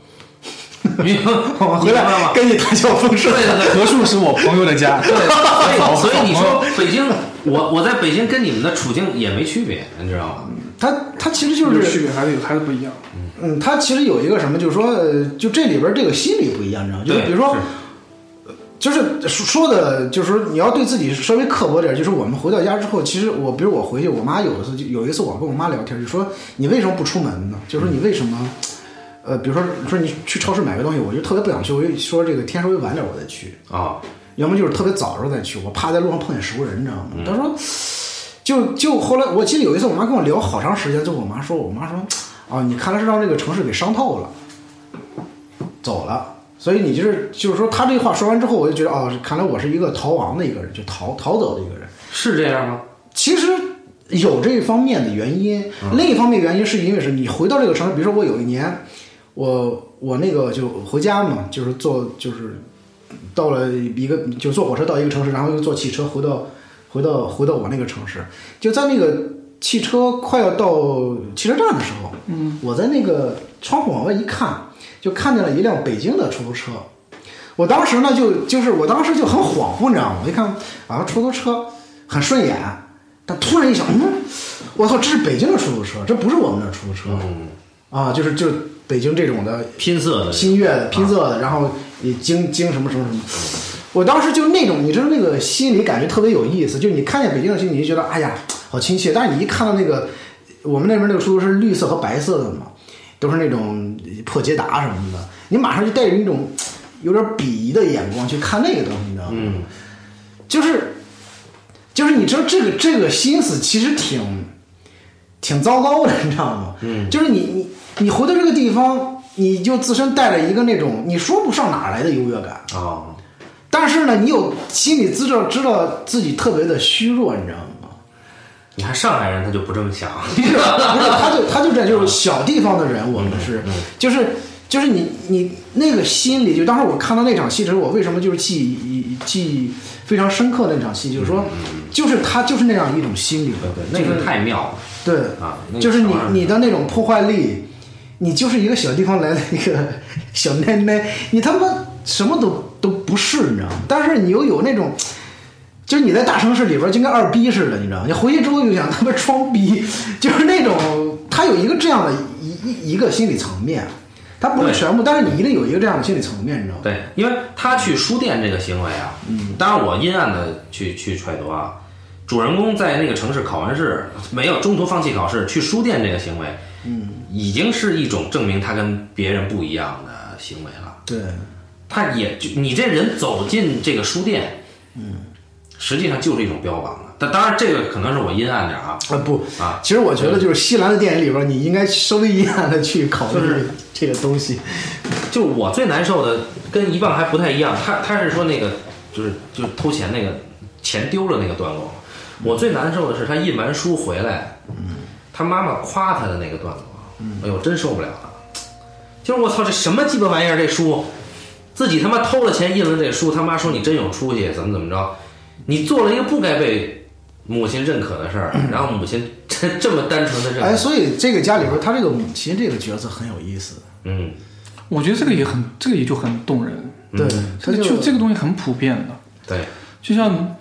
你 我们回？来跟你谈笑风生对。对对，何处是我朋友的家？对，所以所以你说北京，我我在北京跟你们的处境也没区别，你知道吗？他他其实就是区别，还是有还是不一样。嗯，他其实有一个什么，就是说，呃就这里边这个心理不一样，你知道吗？就是比如说，就是说的，就是说你要对自己稍微刻薄点。就是我们回到家之后，其实我，比如我回去，我妈有一次就有一次我跟我妈聊天，就说你为什么不出门呢？就说你为什么，呃，比如说说你去超市买个东西，我就特别不想去，我就说这个天稍微晚点我再去，啊，要么就是特别早的时候再去，我怕在路上碰见熟人，你知道吗？他说，就就后来我记得有一次我妈跟我聊好长时间，就我妈说，我妈说，啊，你看来是让这个城市给伤透了，走了。所以你就是就是说，他这话说完之后，我就觉得哦，看来我是一个逃亡的一个人，就逃逃走的一个人。是这样吗？其实有这一方面的原因，另一方面原因是因为是你回到这个城市，比如说我有一年，我我那个就回家嘛，就是坐就是到了一个就坐火车到一个城市，然后又坐汽车回到回到回到我那个城市，就在那个汽车快要到汽车站的时候，嗯，我在那个窗户往外一看，就看见了一辆北京的出租车。我当时呢，就就是我当时就很恍惚，你知道吗？我一看啊，出租车很顺眼，但突然一想，嗯，我操，这是北京的出租车，这不是我们的出租车。嗯，啊，就是就北京这种的拼色的新月的拼色的，然后你京京什么什么什么。我当时就那种，你知道那个心里感觉特别有意思，就你看见北京的星，你就觉得哎呀好亲切，但是你一看到那个我们那边那个书是绿色和白色的嘛，都是那种破捷达什么的，你马上就带着那种有点鄙夷的眼光去看那个东西，你知道吗？嗯，就是就是你知道这个这个心思其实挺挺糟糕的，你知道吗？嗯，就是你你你回到这个地方，你就自身带着一个那种你说不上哪来的优越感，哦，但是呢，你有心理知道知道自己特别的虚弱，你知道吗？你看上海人他就不这么想，不是，他就他就这样，就是小地方的人，我们是，就是就是你你那个心里，就当时我看到那场戏的时候，我为什么就是记忆记忆非常深刻的那场戏，就是说，就是他就是那样一种心理，对对那个太妙了。对，啊！就是你你的那种破坏力，你就是一个小地方来的一个 小奶奶，你他妈什么都都不是，你知道吗？但是你又有那种，就是你在大城市里边就跟二逼似的，你知道吗？你回去之后就想他妈装逼，就是那种他有一个这样的一一一个心理层面，他不是全部，但是你一定有一个这样的心理层面，你知道吗？对，因为他去书店这个行为啊，嗯，当然我阴暗的去去揣度啊，主人公在那个城市考完试没有中途放弃考试去书店这个行为，嗯，已经是一种证明他跟别人不一样的行为了。对，他也就你这人走进这个书店，嗯，实际上就是一种标榜了。但当然这个可能是我阴暗点啊，啊不啊，其实我觉得就是西兰的电影里边，你应该稍微阴暗的去考虑就是。这个东西。就我最难受的跟一棒还不太一样，他他是说那个就是就是偷钱那个钱丢了那个段落，我最难受的是他印完书回来，他妈妈夸他的那个段子，哎呦真受不了了，就是我操这什么鸡巴玩意儿这书，自己他妈偷了钱印了这书，他妈说你真有出息，怎么怎么着，你做了一个不该被母亲认可的事儿，然后母亲这这么单纯的认哎，所以这个家里边，他这个母亲这个角色很有意思。嗯，我觉得这个也很，这个也就很动人。对，他这个就这个东西很普遍的，对，就像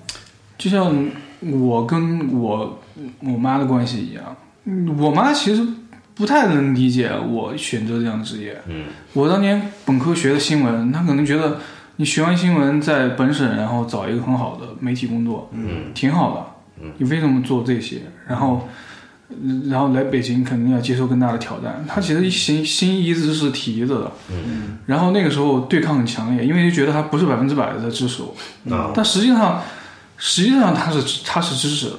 就像我跟我我妈的关系一样，嗯我妈其实不太能理解我选择这样的职业。嗯，我当年本科学的新闻，她可能觉得你学完新闻在本省，然后找一个很好的媒体工作，嗯，挺好的。嗯，你为什么做这些？然后。然后来北京肯定要接受更大的挑战，她其实心心一直是提着的，嗯，然后那个时候对抗很强烈，因为就觉得她不是百分之百的在支持我，啊，但实际上，实际上她是她是支持的，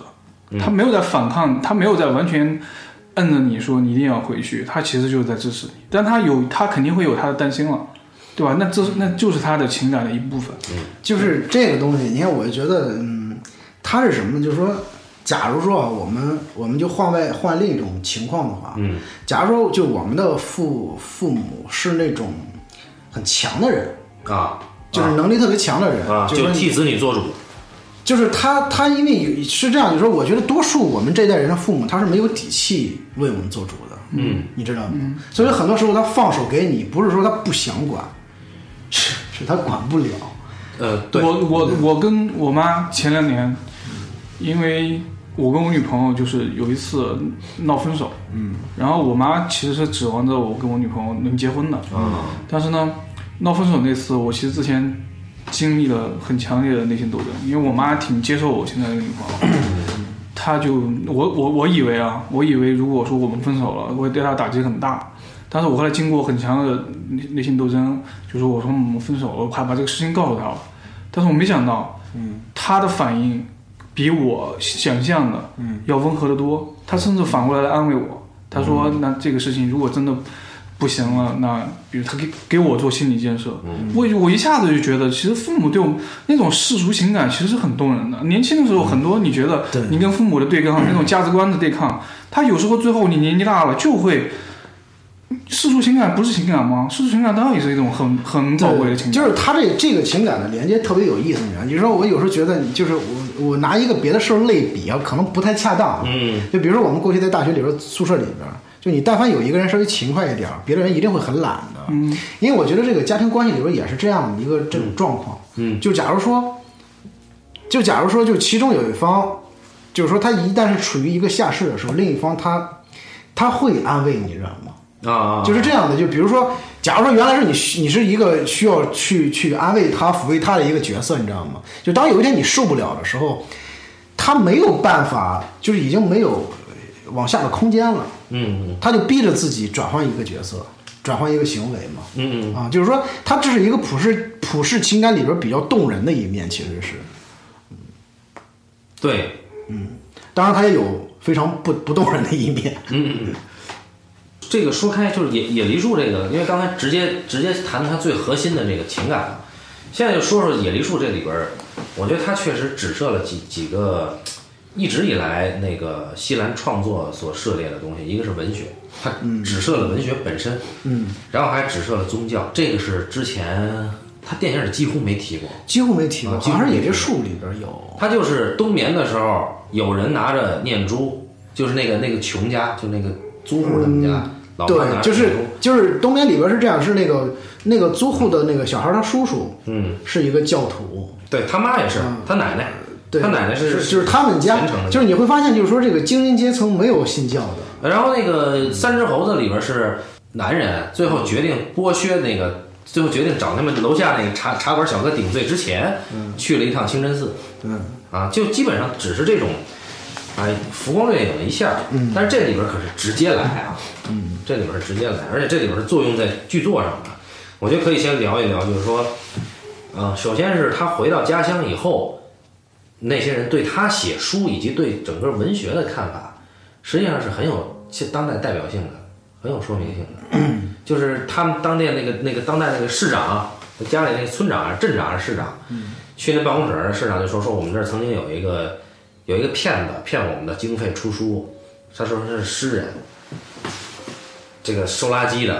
他没有在反抗，他没有在完全摁着你说你一定要回去，他其实就是在支持你，但他有他肯定会有他的担心了，对吧？那这那就是他的情感的一部分。就是这个东西，你看，我觉得，嗯，他是什么呢？就是说，假如说啊，我们我们就换外换另一种情况的话，嗯，假如说就我们的父父母是那种很强的人，啊，就是能力特别强的人，啊，就是就替子女做主，就是他他因为有是这样，就是说，我觉得多数我们这代人的父母他是没有底气为我们做主的，嗯，你知道吗？所以很多时候他放手给你，不是说他不想管，是是他管不了。呃，对，我我我跟我妈前两年，因为我跟我女朋友就是有一次闹分手，嗯，然后我妈其实是指望着我跟我女朋友能结婚的，啊，但是呢，闹分手那次，我其实之前经历了很强烈的内心斗争，因为我妈挺接受我现在的女朋友，她就我我我以为啊，我以为如果说我们分手了，会对她打击很大，但是我后来经过很强的内内心斗争，就说我说我们分手了，我还把这个事情告诉她了，但是我没想到，嗯，她的反应比我想象的嗯。要温和得多，她甚至反过来来安慰我，她说那这个事情如果真的不行了，那比如他给给我做心理建设，我我一下子就觉得，其实父母对我们那种世俗情感其实是很动人的。年轻的时候，很多你觉得对你跟父母的对抗，那种价值观的对抗，他有时候最后你年纪大了就会。世俗情感不是情感吗？世俗情感当然也是一种很很宝贵的情感。就是他这这个情感的连接特别有意思，你知道？你说我有时候觉得，就是我我拿一个别的事儿类比啊，可能不太恰当。嗯，就比如说我们过去在大学里边宿舍里边，就你但凡有一个人稍微勤快一点儿，别的人一定会很懒的。嗯，因为我觉得这个家庭关系里边也是这样的一个这种状况。嗯，就假如说，就假如说，就其中有一方，就是说他一旦是处于一个下势的时候，另一方他他会安慰你，知道吗？啊，就是这样的。就比如说，假如说原来是你你是一个需要去去安慰他、抚慰他的一个角色，你知道吗？就当有一天你受不了的时候，他没有办法，就是已经没有往下的空间了，嗯他就逼着自己转换一个角色，转换一个行为嘛。嗯嗯。啊，就是说，他这是一个普世普世情感里边比较动人的一面，其实是。对，嗯。当然，他也有非常不不动人的一面。嗯嗯这个说开就是野野梨树这个，因为刚才直接直接谈他最核心的这个情感了，现在就说说野梨树这里边，我觉得他确实指涉了几几个一直以来那个西兰创作所涉猎的东西，一个是文学，它只涉了文学本身，嗯，然后还只涉了宗教，这个是之前他电影里几乎没提过。几乎没提过，啊好像是几乎没提过。野梨树里边有。他就是冬眠的时候，有人拿着念珠，就是那个那个穷家，就那个租户他们家，老对，就是就是冬眠里边是这样，是那个那个租户的那个小孩他叔叔嗯，是一个教徒，对他妈也是，他奶奶，对，他奶奶是就是他们家就是你会发现，就是说这个精英阶层没有信教的，然后那个三只猴子里边是男人，最后决定剥削那个，最后决定找他们楼下那个茶茶馆小哥顶罪之前，去了一趟清真寺，嗯，啊，就基本上只是这种，哎，浮光掠影了一下，嗯，但是这里边可是直接来啊，嗯，这里边是直接来，而且这里边是作用在剧作上的，我觉得可以先聊一聊，就是说，呃，首先是他回到家乡以后，那些人对他写书以及对整个文学的看法，实际上是很有现当代代表性的，很有说明性的。就是他们当地那个那个当代那个市长，家里那个村长啊、镇长还是市长，去那办公室，市长就说说我们这儿曾经有一个有一个骗子骗我们的经费出书，他说他是诗人，这个收垃圾的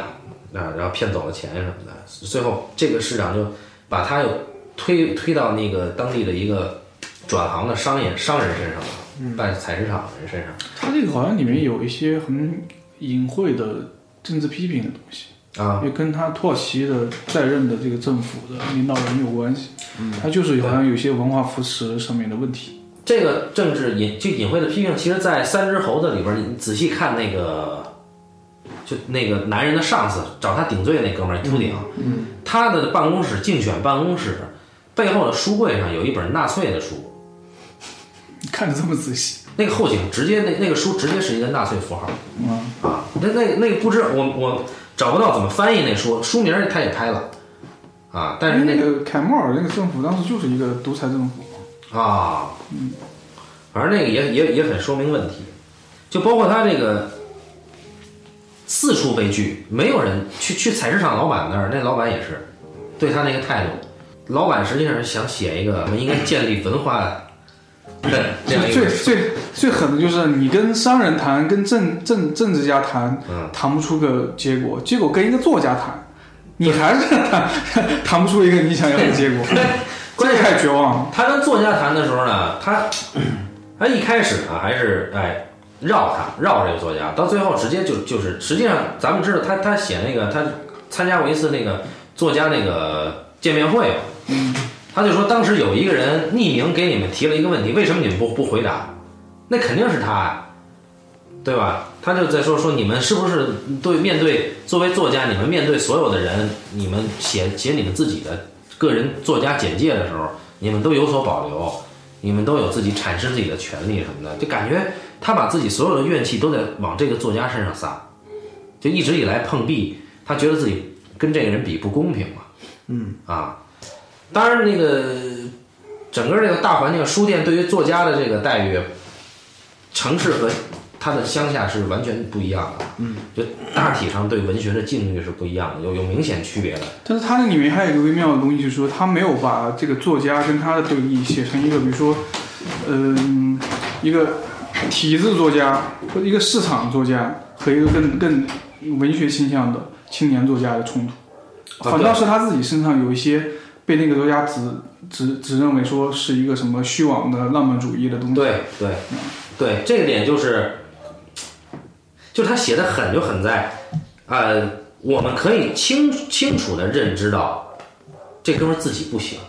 啊，然后骗走了钱什么的，最后这个市长就把他又推推到那个当地的一个转行的商业商人身上了，办采石场的人身上。他这个好像里面有一些很隐晦的政治批评的东西，啊，也跟他土耳其的在任的这个政府的领导人有关系。嗯。他就是好像有些文化扶持上面的问题。这个政治隐就隐晦的批评，其实，在《三只猴子》里边，你仔细看那个，就那个男人的上司找他顶罪那哥们儿秃顶，嗯，他的办公室竞选办公室背后的书柜上有一本纳粹的书，你 看的这么仔细，那个后景直接那那个书直接是一个纳粹符号。嗯，啊，那那那个不知我我找不到怎么翻译那书，书名他也拍了。啊，但是那个凯末尔那个政府当时就是一个独裁政府。啊，嗯反正那个也也也很说明问题，就包括他这个四处被拒，没有人去去采石场老板那儿，那老板也是对他那个态度，老板实际上是想写一个我们应该建立文化的这样一最个，最最狠的就是你跟商人谈，跟政政政治家谈，嗯谈不出个结果，结果跟一个作家谈，你还是谈 谈不出一个你想要的结果，关 键这太绝望了。他跟作家谈的时候呢，他他一开始呢还是哎绕他绕这个作家，到最后直接就就是实际上咱们知道他他写那个他参加过一次那个作家那个见面会，他就说当时有一个人匿名给你们提了一个问题，为什么你们不不回答？那肯定是他呀，对吧？他就在说说你们是不是对面对作为作家，你们面对所有的人，你们写写你们自己的个人作家简介的时候，你们都有所保留，你们都有自己阐释自己的权利什么的，就感觉他把自己所有的怨气都在往这个作家身上撒，就一直以来碰壁，他觉得自己跟这个人比不公平嘛，嗯啊，当然那个整个这个大环境，书店对于作家的这个待遇，城市和他的乡下是完全不一样的，嗯，就大体上对文学的境遇是不一样的，有有明显区别的。但是他那里面还有一个微妙的东西，就是说他没有把这个作家跟他的对立写成一个，比如说，嗯、一个体制作家或者一个市场作家和一个更更文学倾向的青年作家的冲突，啊反倒是他自己身上有一些被那个作家只只只认为说是一个什么虚妄的浪漫主义的东西。对对对，这个点就是，就是他写的狠就狠在，呃，我们可以清清楚的认知到，这哥们儿自己不行，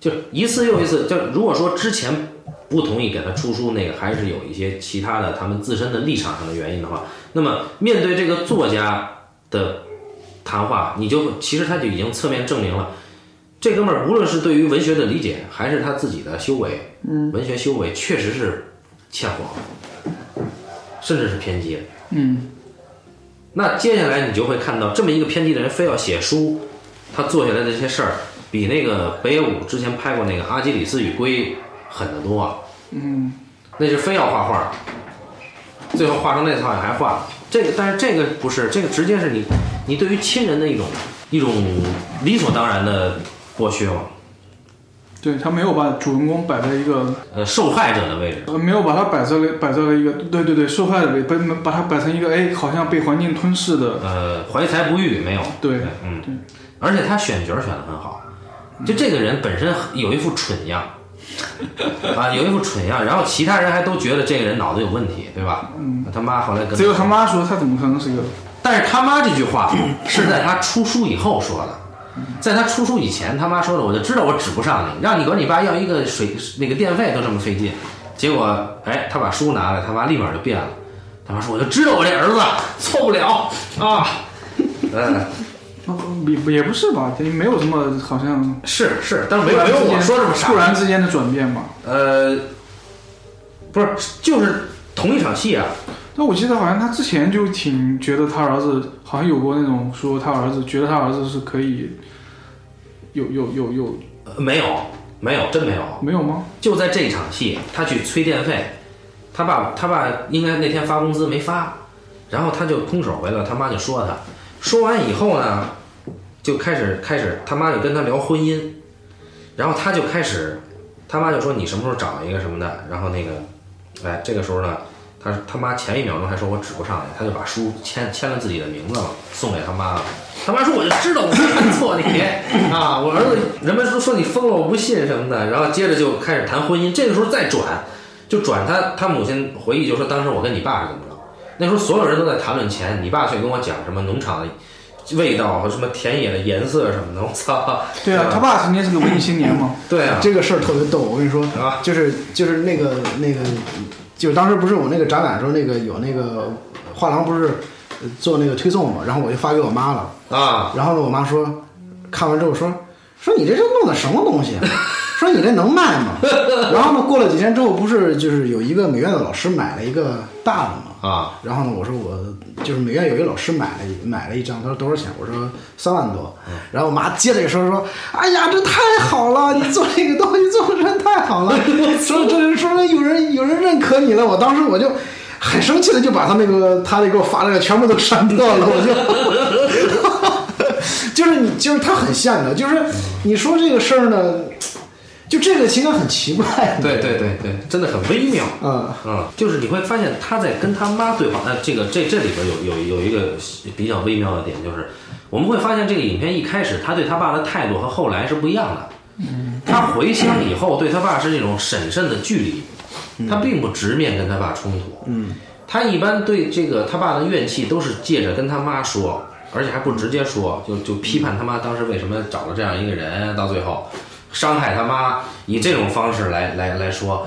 就一次又一次，就如果说之前不同意给他出书那个，还是有一些其他的他们自身的立场上的原因的话，那么面对这个作家的谈话，你就其实他就已经侧面证明了，这哥们儿无论是对于文学的理解，还是他自己的修为，嗯，文学修为确实是欠火，甚至是偏激。嗯，那接下来你就会看到，这么一个偏激的人非要写书，他做下来的这些事儿，比那个北野武之前拍过那个《阿基里斯与龟》狠得多。嗯，那是非要画画，最后画成那套还画。这个，但是这个不是，这个直接是你，你对于亲人的一种一种理所当然的剥削嘛，对他没有把主人公摆在一个呃，受害者的位置。呃，没有把他摆在了摆在了一个对对对受害者位，把把他摆成一个哎，好像被环境吞噬的，呃，怀才不遇没有，对嗯对，而且他选角选的很好，就这个人本身有一副蠢样，啊，有一副蠢样，然后其他人还都觉得这个人脑子有问题，对吧？嗯，他妈后来跟只有他妈说他怎么可能是一个但是他妈这句话是在他出书以后说的，在他出书以前，他妈说的，我就知道我指不上你，让你管你爸要一个水那个电费都这么费劲，结果哎，他把书拿来，他妈立马就变了，他妈说我就知道我这儿子错不了啊，嗯，也也不是吧，他没有什么好像是是，但是没有没有我说这么傻。突，然之间的转变吧。呃，不是，就是同一场戏啊，但我记得好像他之前就挺觉得他儿子好像有过那种说他儿子觉得他儿子是可以有有有有呃没有没有真没有，没有吗？就在这场戏，他去催电费，他爸他爸应该那天发工资没发，然后他就空手回来，他妈就说他，说完以后呢，就开始开始他妈就跟他聊婚姻，然后他就开始，他妈就说你什么时候找一个什么的，然后那个，哎，这个时候呢，他他妈前一秒钟还说我指不上你，他就把书签签了自己的名字了，送给他妈了。他妈说我就知道我没看错你啊，我儿子人们都说你疯了，我不信什么的，然后接着就开始谈婚姻，这个时候再转，就转他他母亲回忆就说当时我跟你爸是怎么着，那时候所有人都在谈论钱，你爸却跟我讲什么农场的味道和什么田野的颜色什么的，我操，对啊，他爸曾经是个文艺青年嘛。对啊，这个事儿特别逗，我跟你说啊，就是就是那个那个，就当时不是我那个展览的时候，那个有那个画廊不是呃做那个推送嘛，然后我就发给我妈了，啊，然后呢，我妈说，看完之后说，说你这是弄的什么东西？啊 说你这能卖吗？然后呢，过了几天之后，不是就是有一个美院的老师买了一个大的嘛，啊，然后呢，我说我就是美院有一个老师买了买了一张，他说多少钱？我说三万多。然后我妈接着也说说，哎呀，这太好了，你做这个东西做的真太好了，说这说明有人有人认可你了。我当时我就很生气的就把他那个他那给我发那个全部都删掉了，我就 就是你就是他很像的，就是你说这个事儿呢，就这个情感很奇怪。对对对对，真的很微妙。嗯嗯，就是你会发现他在跟他妈对话，那，这个这这里边有有有一个比较微妙的点，就是我们会发现这个影片一开始他对他爸的态度和后来是不一样的。他回乡以后对他爸是那种审慎的距离，他并不直面跟他爸冲突。嗯，他一般对这个他爸的怨气都是借着跟他妈说，而且还不直接说，就就批判他妈当时为什么找了这样一个人，到最后伤害他妈，以这种方式来来来说。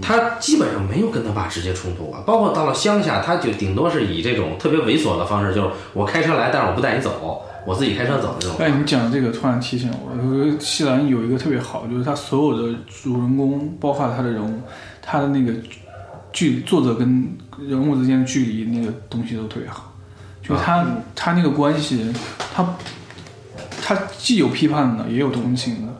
他基本上没有跟他爸直接冲突啊，包括到了乡下，他就顶多是以这种特别猥琐的方式，就是我开车来，但是我不带你走，我自己开车走这种。哎，你讲这个突然提醒我，西兰有一个特别好，就是他所有的主人公，包括他的人物，他的那个距作者跟人物之间的距离那个东西都特别好，就他、他那个关系，他他既有批判的，也有同情的，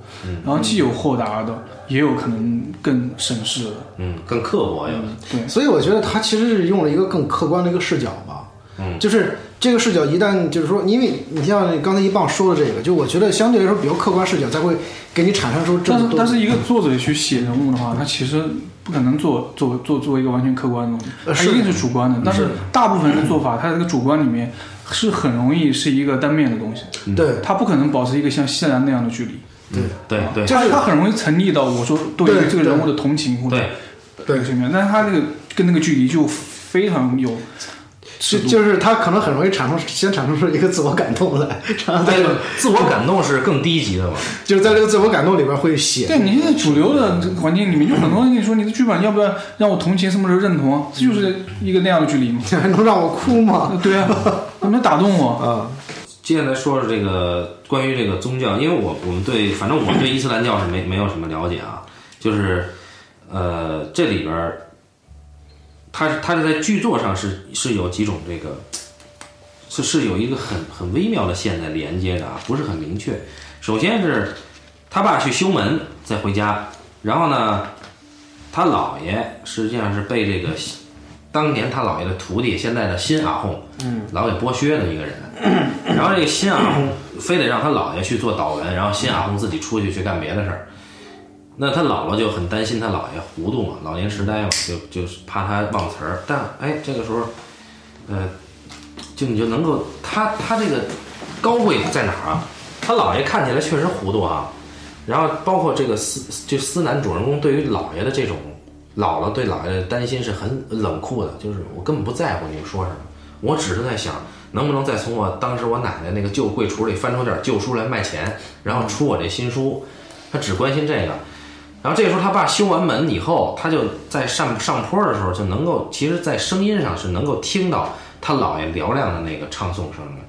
然后既有豁达的，也有可能更审视的，嗯，更刻薄有的。对，所以我觉得他其实是用了一个更客观的一个视角吧。嗯，就是这个视角一旦就是说，因为你像刚才一棒说的这个，就我觉得相对来说比较客观视角才会给你产生出这但是么多。但是一个作者去写人物的话，他其实不可能做做做做一个完全客观的东西，呃他一定是主观的。但是大部分人的做法，他这个主观里面是很容易是一个单面的东西，对。他不可能保持一个像西兰那样的距离，对对对就是他很容易沉溺到我说对于这个人物的同情或者对，这个层面，但是他这个跟那个距离就非常有就就是他可能很容易产生先产生出一个自我感动来，然后在这个自我感动是更低级的嘛？就是在这个自我感动里边会写。对你现在主流的这个环境里面，就很多人跟你说你的剧本要不要让我同情，什么时候认同，这就是一个那样的距离嘛。还能让我哭吗？对啊，能不能打动我？啊，接下来说说这个关于这个宗教，因为我我们对反正我对伊斯兰教是没没有什么了解啊，就是呃这里边儿，它是它是在剧作上是是有几种这个是是有一个很很微妙的线在连接着啊，不是很明确。首先是他爸去修门再回家，然后呢，他姥爷实际上是被这个当年他姥爷的徒弟现在的新阿訇，嗯，老给剥削的一个人。然后这个新阿訇非得让他姥爷去做导文，然后新阿红自己出去去干别的事儿。那他姥姥就很担心他姥爷糊涂嘛，老年痴呆嘛，就就是怕他忘词儿。但哎，这个时候，呃，就你就能够他他这个高贵在哪儿啊？他姥爷看起来确实糊涂啊。然后包括这个思就思南主人公对于姥爷的这种姥姥对姥爷的担心是很冷酷的，就是我根本不在乎你们说什么，我只是在想能不能再从我当时我奶奶那个旧柜橱里翻出点旧书来卖钱，然后出我这新书，他只关心这个。然后这时候他爸修完门以后，他就在上上坡的时候就能够，其实，在声音上是能够听到他姥爷嘹亮的那个唱诵声的。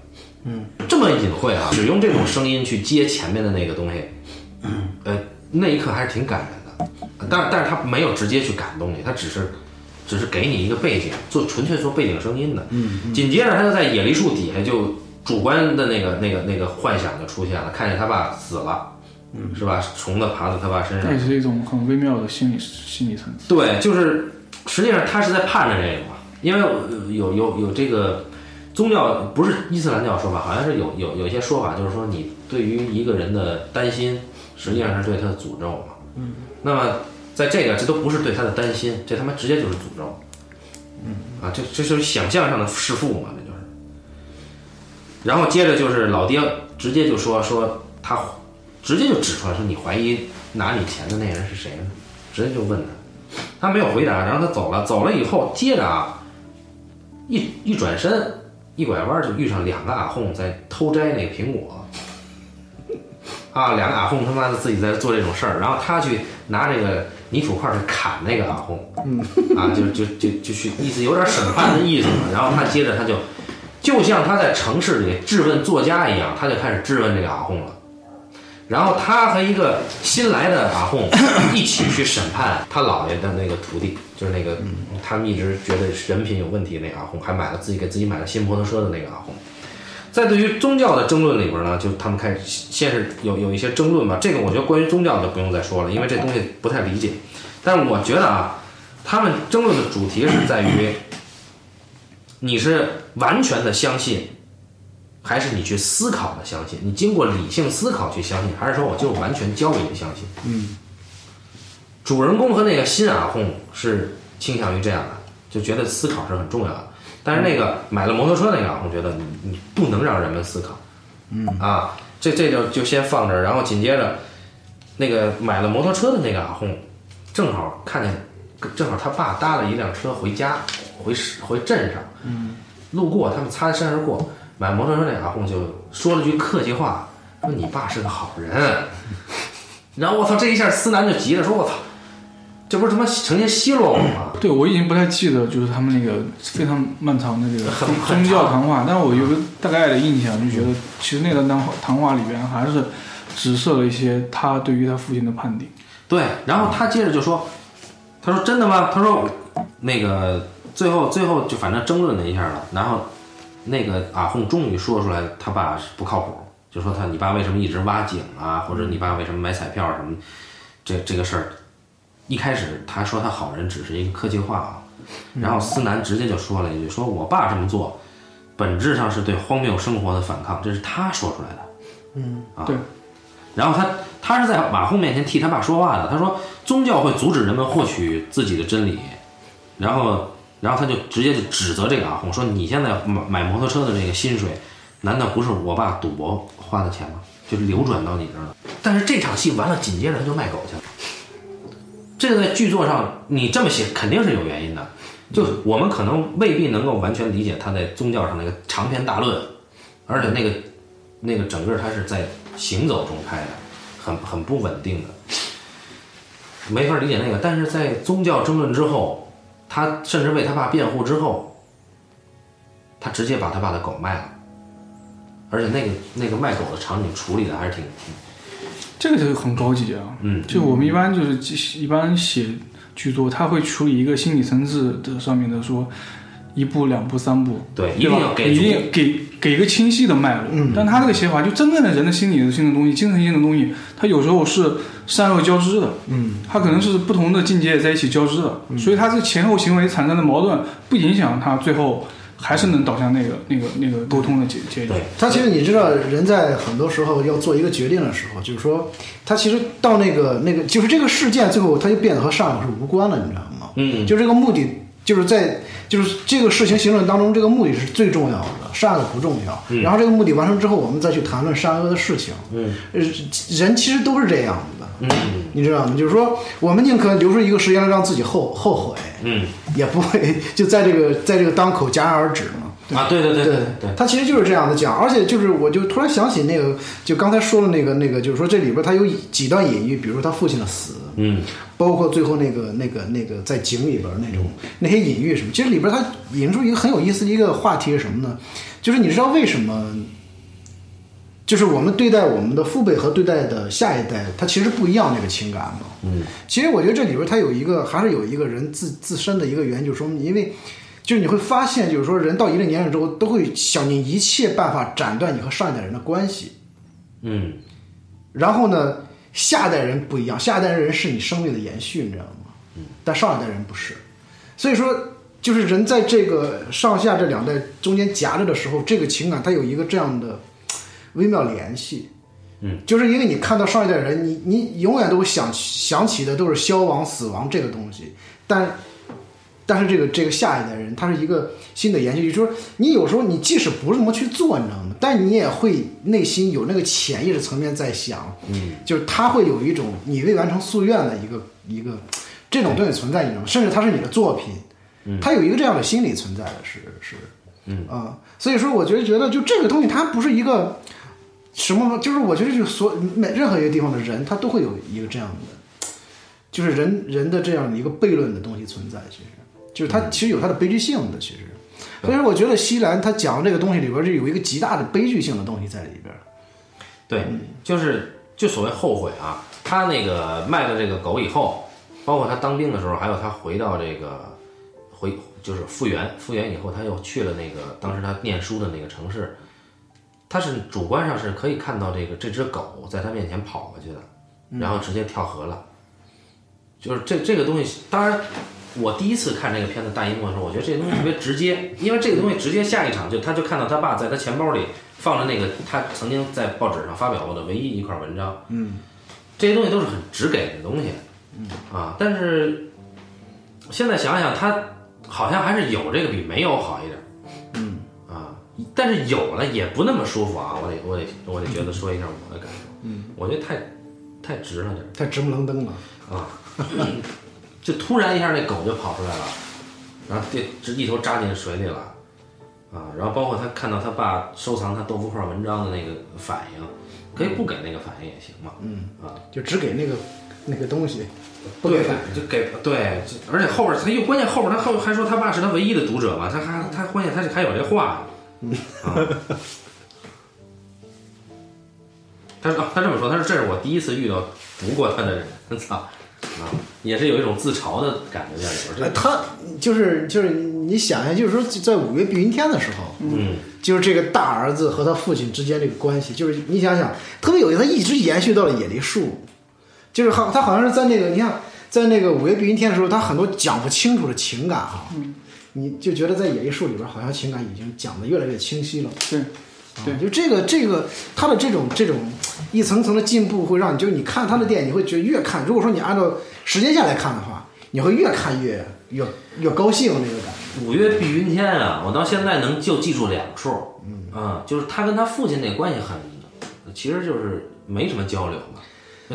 嗯，这么隐晦啊，只用这种声音去接前面的那个东西，呃，那一刻还是挺感人的。但但是他没有直接去感动你，他只是只是给你一个背景，做纯粹做背景声音的。嗯，紧接着他就在野梨树底下就主观的那个那个那个幻想就出现了，看见他爸死了。嗯，是吧？虫子爬到他爸身上，这也是一种很微妙的心理心理层次。对，就是实际上他是在盼着这个嘛，因为有有有这个宗教不是伊斯兰教说法，好像是有有有一些说法，就是说你对于一个人的担心，实际上是对他的诅咒嘛。嗯。那么在这个这都不是对他的担心，这他妈直接就是诅咒。嗯。啊，这这就是想象上的弑父嘛，这就是。然后接着就是老爹直接就说说他。直接就指出来说：“你怀疑拿你钱的那人是谁呢？”直接就问他，他没有回答，然后他走了。走了以后，接着啊，一一转身，一拐弯就遇上两个阿訇在偷摘那个苹果。啊，两个阿訇他妈的自己在做这种事儿，然后他去拿这个泥土块是砍那个阿訇。嗯，啊，就就就就去意思有点审判的意思嘛。然后他接着他就，就像他在城市里质问作家一样，他就开始质问这个阿訇了。然后他和一个新来的阿訇一起去审判他姥爷的那个徒弟，就是那个他们一直觉得人品有问题那阿訇，还买了自己给自己买了新摩托车的那个阿訇。在对于宗教的争论里边呢，就他们开始先是有有一些争论吧。这个我觉得关于宗教就不用再说了，因为这东西不太理解。但是我觉得啊，他们争论的主题是在于，你是完全的相信。还是你去思考的相信，你经过理性思考去相信，还是说我就完全交给你相信？嗯，主人公和那个新阿訇是倾向于这样的，就觉得思考是很重要的。但是那个买了摩托车那个阿红觉得你你不能让人们思考。嗯啊，这这就就先放这儿，然后紧接着那个买了摩托车的那个阿訇，正好看见，正好他爸搭了一辆车回家，回市回镇上，嗯，路过他们擦身而过。买摩托车那阿訇就说了句客气话，说你爸是个好人。然后我操，这一下思南就急了，说我操，这不是他妈成天奚落我吗？对，我已经不太记得，就是他们那个非常漫长的这个宗教谈话，但是我有个大概的印象，就觉得其实那段谈话谈话里边还是指涉了一些他对于他父亲的判定。对，然后他接着就说，他说真的吗？他说那个最后最后就反正争论了一下了，然后。那个阿訇终于说出来，他爸是不靠谱，就说他你爸为什么一直挖井啊，或者你爸为什么买彩票什么，这这个事儿，一开始他说他好人只是一个客气话啊，然后思南直接就说了一句，说我爸这么做，本质上是对荒谬生活的反抗，这是他说出来的，嗯啊对，然后他他是在马红面前替他爸说话的，他说宗教会阻止人们获取自己的真理，然后。然后他就直接就指责这个阿红说：“你现在买买摩托车的这个薪水，难道不是我爸赌博花的钱吗？就流转到你这儿了。”但是这场戏完了，紧接着他就卖狗去了。这个在剧作上你这么写肯定是有原因的，就我们可能未必能够完全理解他在宗教上那个长篇大论，而且那个那个整个他是在行走中拍的，很很不稳定的，没法理解那个。但是在宗教争论之后，他甚至为他爸辩护之后，他直接把他爸的狗卖了，而且那个那个卖狗的场景处理的还是挺这个就很高级啊。嗯就我们一般就是一般写剧作，他会处理一个心理层次的上面的说一步、两步、三步，对，一定要？给一足定给给一个清晰的脉络。嗯但他这个写法，就真正的人的心理性的东西、精神性的东西，他有时候是善恶交织的。嗯，它可能是不同的境界在一起交织的，所以他这前后行为产生的矛盾不影响他最后还是能导向那个那个那个沟通的结结局。对他其实你知道，人在很多时候要做一个决定的时候，就是说，他其实到那个那个，就是这个事件最后他就变得和上是无关了，你知道吗？嗯就这个目的，就是在就是这个事情行动当中，这个目的是最重要的，善恶不重要。然后这个目的完成之后，我们再去谈论善恶的事情。嗯呃，人其实都是这样的，嗯你知道吗？就是说，我们宁可留出一个时间来让自己后后悔，嗯也不会就在这个在这个当口戛然而止嘛。啊，对对对对对，他其实就是这样的讲，而且就是我就突然想起那个，就刚才说的那个那个，就是说这里边他有几段隐喻，比如说他父亲的死，嗯包括最后那个那个那个在井里边那种那些隐喻什么，其实里边他引出一个很有意思的一个话题是什么呢？就是你知道为什么？就是我们对待我们的父辈和对待的下一代，他其实不一样那个情感嘛。嗯其实我觉得这里边他有一个，还是有一个人自自身的一个原因，就是说，因为就是你会发现，就是说人到一定年龄之后，都会想尽一切办法斩断你和上一代人的关系。嗯然后呢，下一代人不一样，下一代人是你生命的延续，你知道吗？嗯但上一代人不是，所以说，就是人在这个上下这两代中间夹着的时候，这个情感它有一个这样的微妙联系。嗯，就是因为你看到上一代人，你你永远都想想起的都是消亡、死亡这个东西，但但是这个这个下一代人，他是一个新的延续，就是说你有时候你即使不是这么去做，你知道吗？但你也会内心有那个潜意识层面在想，嗯，就是他会有一种你未完成夙愿的一个一个这种东西存在，你知道吗？甚至它是你的作品，嗯。它有一个这样的心理存在的，是是，嗯。啊，所以说我觉得觉得就这个东西，它不是一个什么，就是我觉得就所每任何一个地方的人，他都会有一个这样的，就是人人的这样的一个悖论的东西存在，其实就是它其实有它的悲剧性的，其实。所以说，我觉得西兰他讲这个东西里边，是有一个极大的悲剧性的东西在里边。对，就是就所谓后悔啊，他那个卖了这个狗以后，包括他当兵的时候，还有他回到这个回就是复员，复员以后他又去了那个当时他念书的那个城市，他是主观上是可以看到这个这只狗在他面前跑过去的，然后直接跳河了。就是这这个东西，当然我第一次看这个片子大荧幕的时候，我觉得这个东西特别直接，因为这个东西直接下一场就他就看到他爸在他钱包里放着那个他曾经在报纸上发表过的唯一一块文章，嗯，这些东西都是很直给的东西，嗯啊，但是现在想想，他好像还是有这个比没有好一点，嗯。啊，但是有了也不那么舒服啊，我得我得我得觉得说一下我的感受，嗯，我觉得太太直了点。太直不愣登了。啊，就突然一下那狗就跑出来了，然后这直一头扎进水里了，啊，然后包括他看到他爸收藏他豆腐块文章的那个反应，可以不给那个反应也行嘛，嗯啊，就只给那个那个东西，不对给反应，就给对，而且后边他又关键后边他后还说他爸是他唯一的读者嘛，他还他关键他还有这话，啊。他说、啊他这么说，他说这是我第一次遇到读过他的人，操，啊，也是有一种自嘲的感觉在里边儿。这呃他就是就是你想一下，就是说在五月碧云天的时候，嗯，就是这个大儿子和他父亲之间这个关系，就是你想想，特别有意思，他一直延续到了野梨树，就是好，他好像是在那个你看，在那个五月碧云天的时候，他很多讲不清楚的情感啊，你就觉得在野梨树里边，好像情感已经讲的越来越清晰了。对，对，就这个这个他的这种这种一层层的进步，会让你就是你看他的电影，你会觉得越看，如果说你按照时间线来看的话，你会越看越越越高兴那个感觉。五月碧云天啊，我到现在能就记住两处，嗯啊，就是他跟他父亲那关系很，其实就是没什么交流嘛。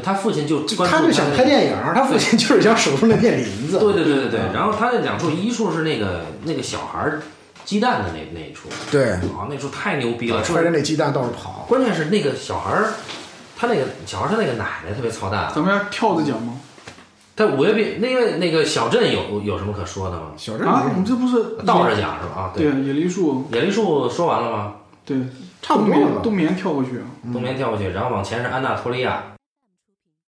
他父亲就他就想拍电影，他父亲就是想守住那片林子。对对对对对，然后他那两处，一处是那个那个小孩儿鸡蛋的那那一处，对，啊，那处太牛逼了，揣着那鸡蛋到处跑。关键是那个小孩儿，他那个小孩儿他那个奶奶特别操蛋，怎么样跳着讲吗？他五月病，那个那个小镇有有什么可说的吗？小镇啊，我们这不是倒着讲是吧？啊，对野梨树，野梨树说完了吗？对，差不多了冬眠冬眠跳过去啊，冬眠跳过去，然后往前是安纳托利亚，